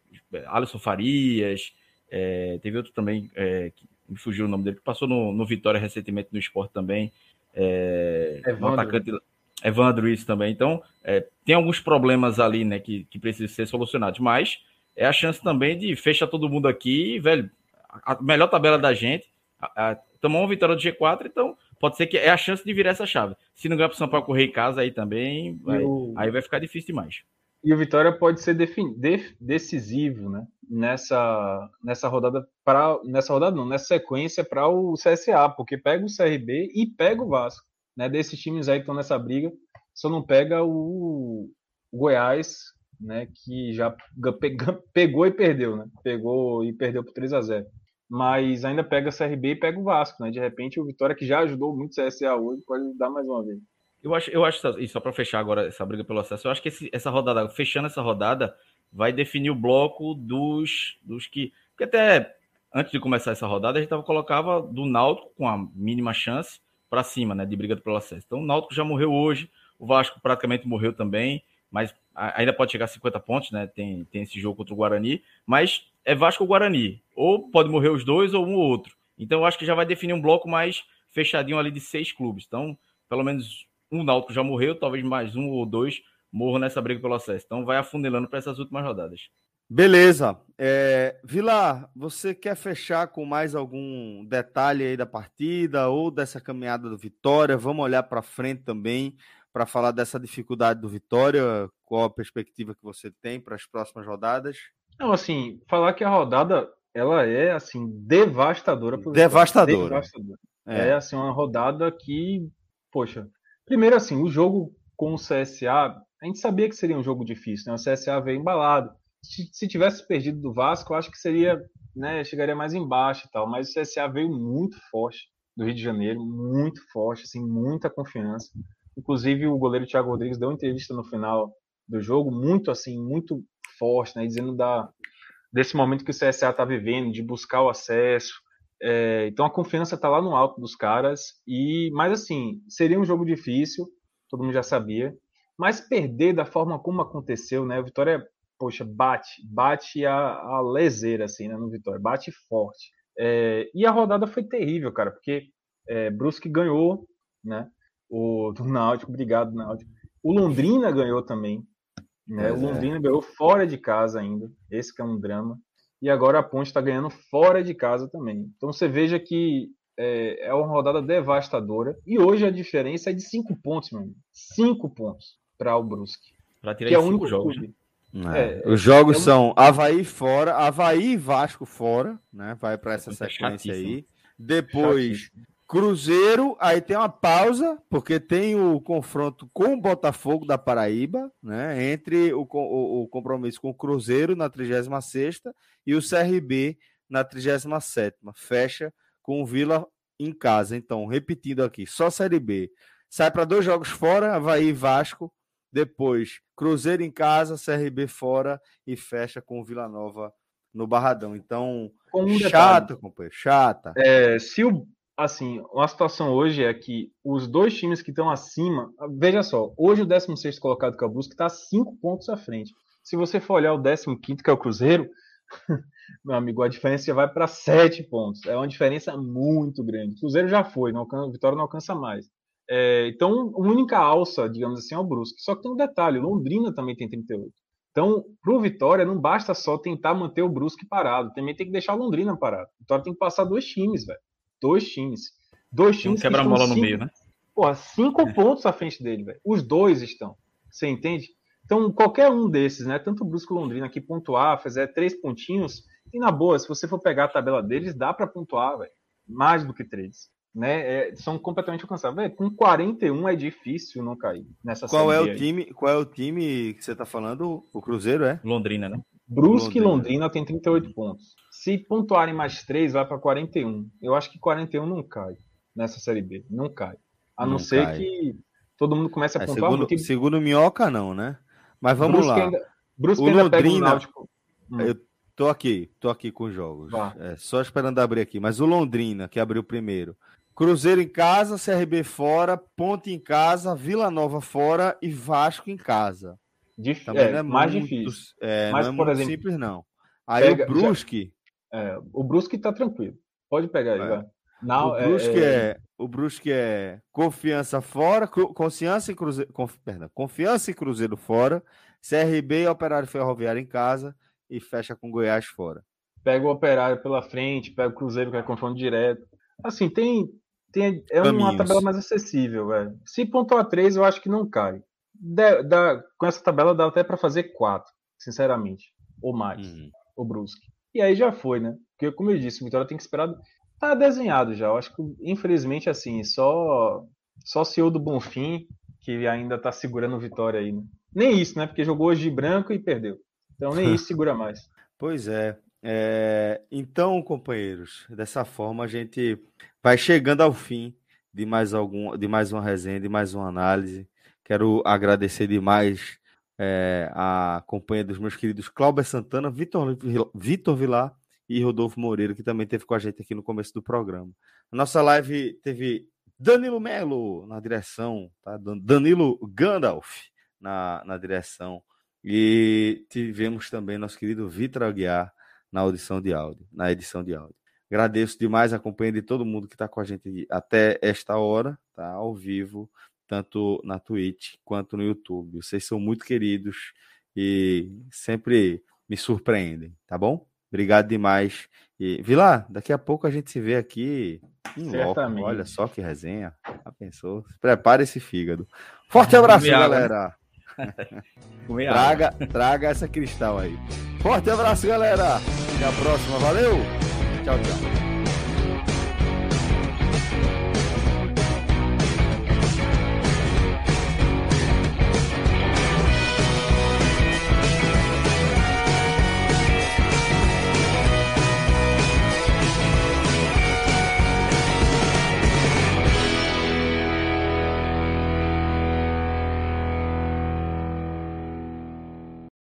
Alisson Farias, é, teve outro também, é, que me fugiu o nome dele, que passou no, no Vitória recentemente no esporte também. É, Evandro. Um atacante, Evandro, isso também. Então, é, tem alguns problemas ali, né, que, que precisam ser solucionados, mas é a chance também de fechar todo mundo aqui, velho. A melhor tabela da gente, tomou uma vitória do G4, então pode ser que é a chance de virar essa chave. Se não ganhar para o São Paulo correr em casa, aí também, vai, o... aí vai ficar difícil demais. E o Vitória pode ser defin... de... decisivo, né? Nessa, nessa rodada para nessa rodada não, nessa sequência para o CSA, porque pega o CRB e pega o Vasco, né? Desses times aí que estão nessa briga, só não pega o, o Goiás, né? Que já pegou e perdeu, né? Pegou e perdeu por 3 a 0 mas ainda pega CRB e pega o Vasco, né? De repente o Vitória que já ajudou muito o CSA hoje pode ajudar mais uma vez. Eu acho, eu acho, e só para fechar agora essa briga pelo acesso, eu acho que esse, essa rodada, fechando essa rodada, vai definir o bloco dos, dos que. Porque até antes de começar essa rodada, a gente tava, colocava do Náutico com a mínima chance para cima, né? De briga pelo acesso. Então o Náutico já morreu hoje, o Vasco praticamente morreu também, mas ainda pode chegar a 50 pontos, né? Tem, tem esse jogo contra o Guarani, mas é Vasco ou Guarani. Ou pode morrer os dois ou um ou outro. Então eu acho que já vai definir um bloco mais fechadinho ali de seis clubes. Então, pelo menos um Náutico já morreu, talvez mais um ou dois morram nessa briga pelo acesso. Então vai afunilando para essas últimas rodadas. Beleza. É, Vilar, você quer fechar com mais algum detalhe aí da partida ou dessa caminhada do Vitória? Vamos olhar para frente também para falar dessa dificuldade do Vitória. Qual a perspectiva que você tem para as próximas rodadas? Não, assim, falar que a rodada ela é assim devastadora. Devastadora. devastadora. É. é assim uma rodada que, poxa, primeiro assim, o jogo com o CSA, a gente sabia que seria um jogo difícil, né? O CSA veio embalado. Se, se tivesse perdido do Vasco, eu acho que seria, né, chegaria mais embaixo e tal, mas o CSA veio muito forte do Rio de Janeiro, muito forte, assim, muita confiança. Inclusive o goleiro Thiago Rodrigues deu uma entrevista no final do jogo, muito assim, muito forte, né? Dizendo da, desse momento que o CSA está vivendo, de buscar o acesso. É, então a confiança está lá no alto dos caras. e Mas assim, seria um jogo difícil, todo mundo já sabia. Mas perder da forma como aconteceu, né? O Vitória, poxa, bate, bate a, a leseira, assim, né? No Vitória, bate forte. É, e a rodada foi terrível, cara, porque é, Brusque ganhou, né? O do Náutico, obrigado, Náutico. O Londrina ganhou também. Né? O é. Londrina é. ganhou fora de casa ainda. Esse que é um drama. E agora a Ponte está ganhando fora de casa também. Então você veja que é, é, uma rodada devastadora. E hoje a diferença é de cinco pontos, meu amigo. Cinco pontos para o Brusque. Para tirar que é cinco jogos. Né? É, Os jogos é são Havaí fora, Havaí e Vasco fora, né? Vai para essa sequência aí. Depois, Cruzeiro, aí tem uma pausa, porque tem o confronto com o Botafogo da Paraíba, né? Entre o, o, o compromisso com o Cruzeiro na 36 e o CRB na 37. Fecha com o Vila em casa. Então, repetindo aqui, só Série B. Sai para dois jogos fora, Havaí e Vasco. Depois, Cruzeiro em casa, CRB fora e fecha com o Vila Nova no Barradão. Então, um chato, companheiro, chata. É, se o assim, a situação hoje é que os dois times que estão acima, veja só, hoje o 16 colocado que é o Brusque está cinco pontos à frente. Se você for olhar o 15 que é o Cruzeiro, *laughs* meu amigo, a diferença vai para sete pontos. É uma diferença muito grande. O Cruzeiro já foi, não alcança, Vitória não alcança mais. É, então, a única alça, digamos assim, é o Brusque. Só que tem um detalhe: Londrina também tem 38. Então, para o Vitória, não basta só tentar manter o Brusque parado, também tem que deixar o Londrina parado. O Vitória tem que passar dois times, velho. Dois times. Dois times. Um quebra-mola no meio, né? Porra, cinco é. pontos à frente dele, velho. Os dois estão. Você entende? Então, qualquer um desses, né? Tanto o Brusque Londrina que pontuar, fazer três pontinhos, e na boa, se você for pegar a tabela deles, dá para pontuar, velho. Mais do que três. Né? É, são completamente alcançáveis. com 41 é difícil não cair nessa qual é o time Qual é o time que você tá falando? O Cruzeiro, é? Londrina, né? Brusque e Londrina tem 38 pontos. Se pontuarem mais 3, vai para 41. Eu acho que 41 não cai nessa Série B. Não cai. A não, não ser cai. que todo mundo comece a é, pontuar. Segundo, segundo segundo Minhoca, não, né? Mas vamos Brusque lá. Ainda, Brusque o ainda Londrina, hum. Eu tô aqui, tô aqui com os jogos. É, só esperando abrir aqui. Mas o Londrina, que abriu primeiro. Cruzeiro em casa, CRB fora, Ponte em casa, Vila Nova fora e Vasco em casa. Dif Também é, não é mais muito, difícil. É, Mas, não é por exemplo, simples, não. Aí pega, o Brusque. É, o Brusque tá tranquilo. Pode pegar aí, é. Não, o, é, Brusque é, é, o Brusque é confiança fora, confiança e Cruzeiro, conf, perdão, confiança e Cruzeiro fora, CRB e Operário Ferroviário em casa e fecha com Goiás fora. Pega o Operário pela frente, pega o Cruzeiro que é confronto direto. Assim, tem, tem é Caminhos. uma tabela mais acessível, velho. Se pontuar 3, eu acho que não cai. Dá, dá, com essa tabela dá até para fazer 4, sinceramente, ou mais, uhum. o Brusque. E aí já foi, né? Porque como eu disse, o Vitória tem que esperar tá desenhado já. Eu acho que, infelizmente, assim, só só o CEO do Bonfim que ainda tá segurando vitória aí, né? Nem isso, né? Porque jogou hoje de branco e perdeu. Então nem isso *laughs* segura mais. Pois é. é. Então, companheiros, dessa forma a gente vai chegando ao fim de mais algum, de mais uma resenha, de mais uma análise. Quero agradecer demais é, a companhia dos meus queridos Cláudio Santana, Vitor, Vitor Vilar e Rodolfo Moreira, que também esteve com a gente aqui no começo do programa. A nossa live teve Danilo Melo na direção, tá? Danilo Gandalf na, na direção. E tivemos também nosso querido Vitor Aguiar na audição de áudio, na edição de áudio. Agradeço demais a companhia de todo mundo que está com a gente até esta hora, tá? Ao vivo, tanto na Twitch quanto no YouTube. Vocês são muito queridos e sempre me surpreendem, tá bom? Obrigado demais. E, Vila, daqui a pouco a gente se vê aqui em loco. Olha só que resenha. Já pensou? Prepare esse fígado. Forte *laughs* abraço, né? galera. *laughs* traga, traga essa cristal aí. Forte abraço, galera. Até a próxima. Valeu. Tchau, tchau.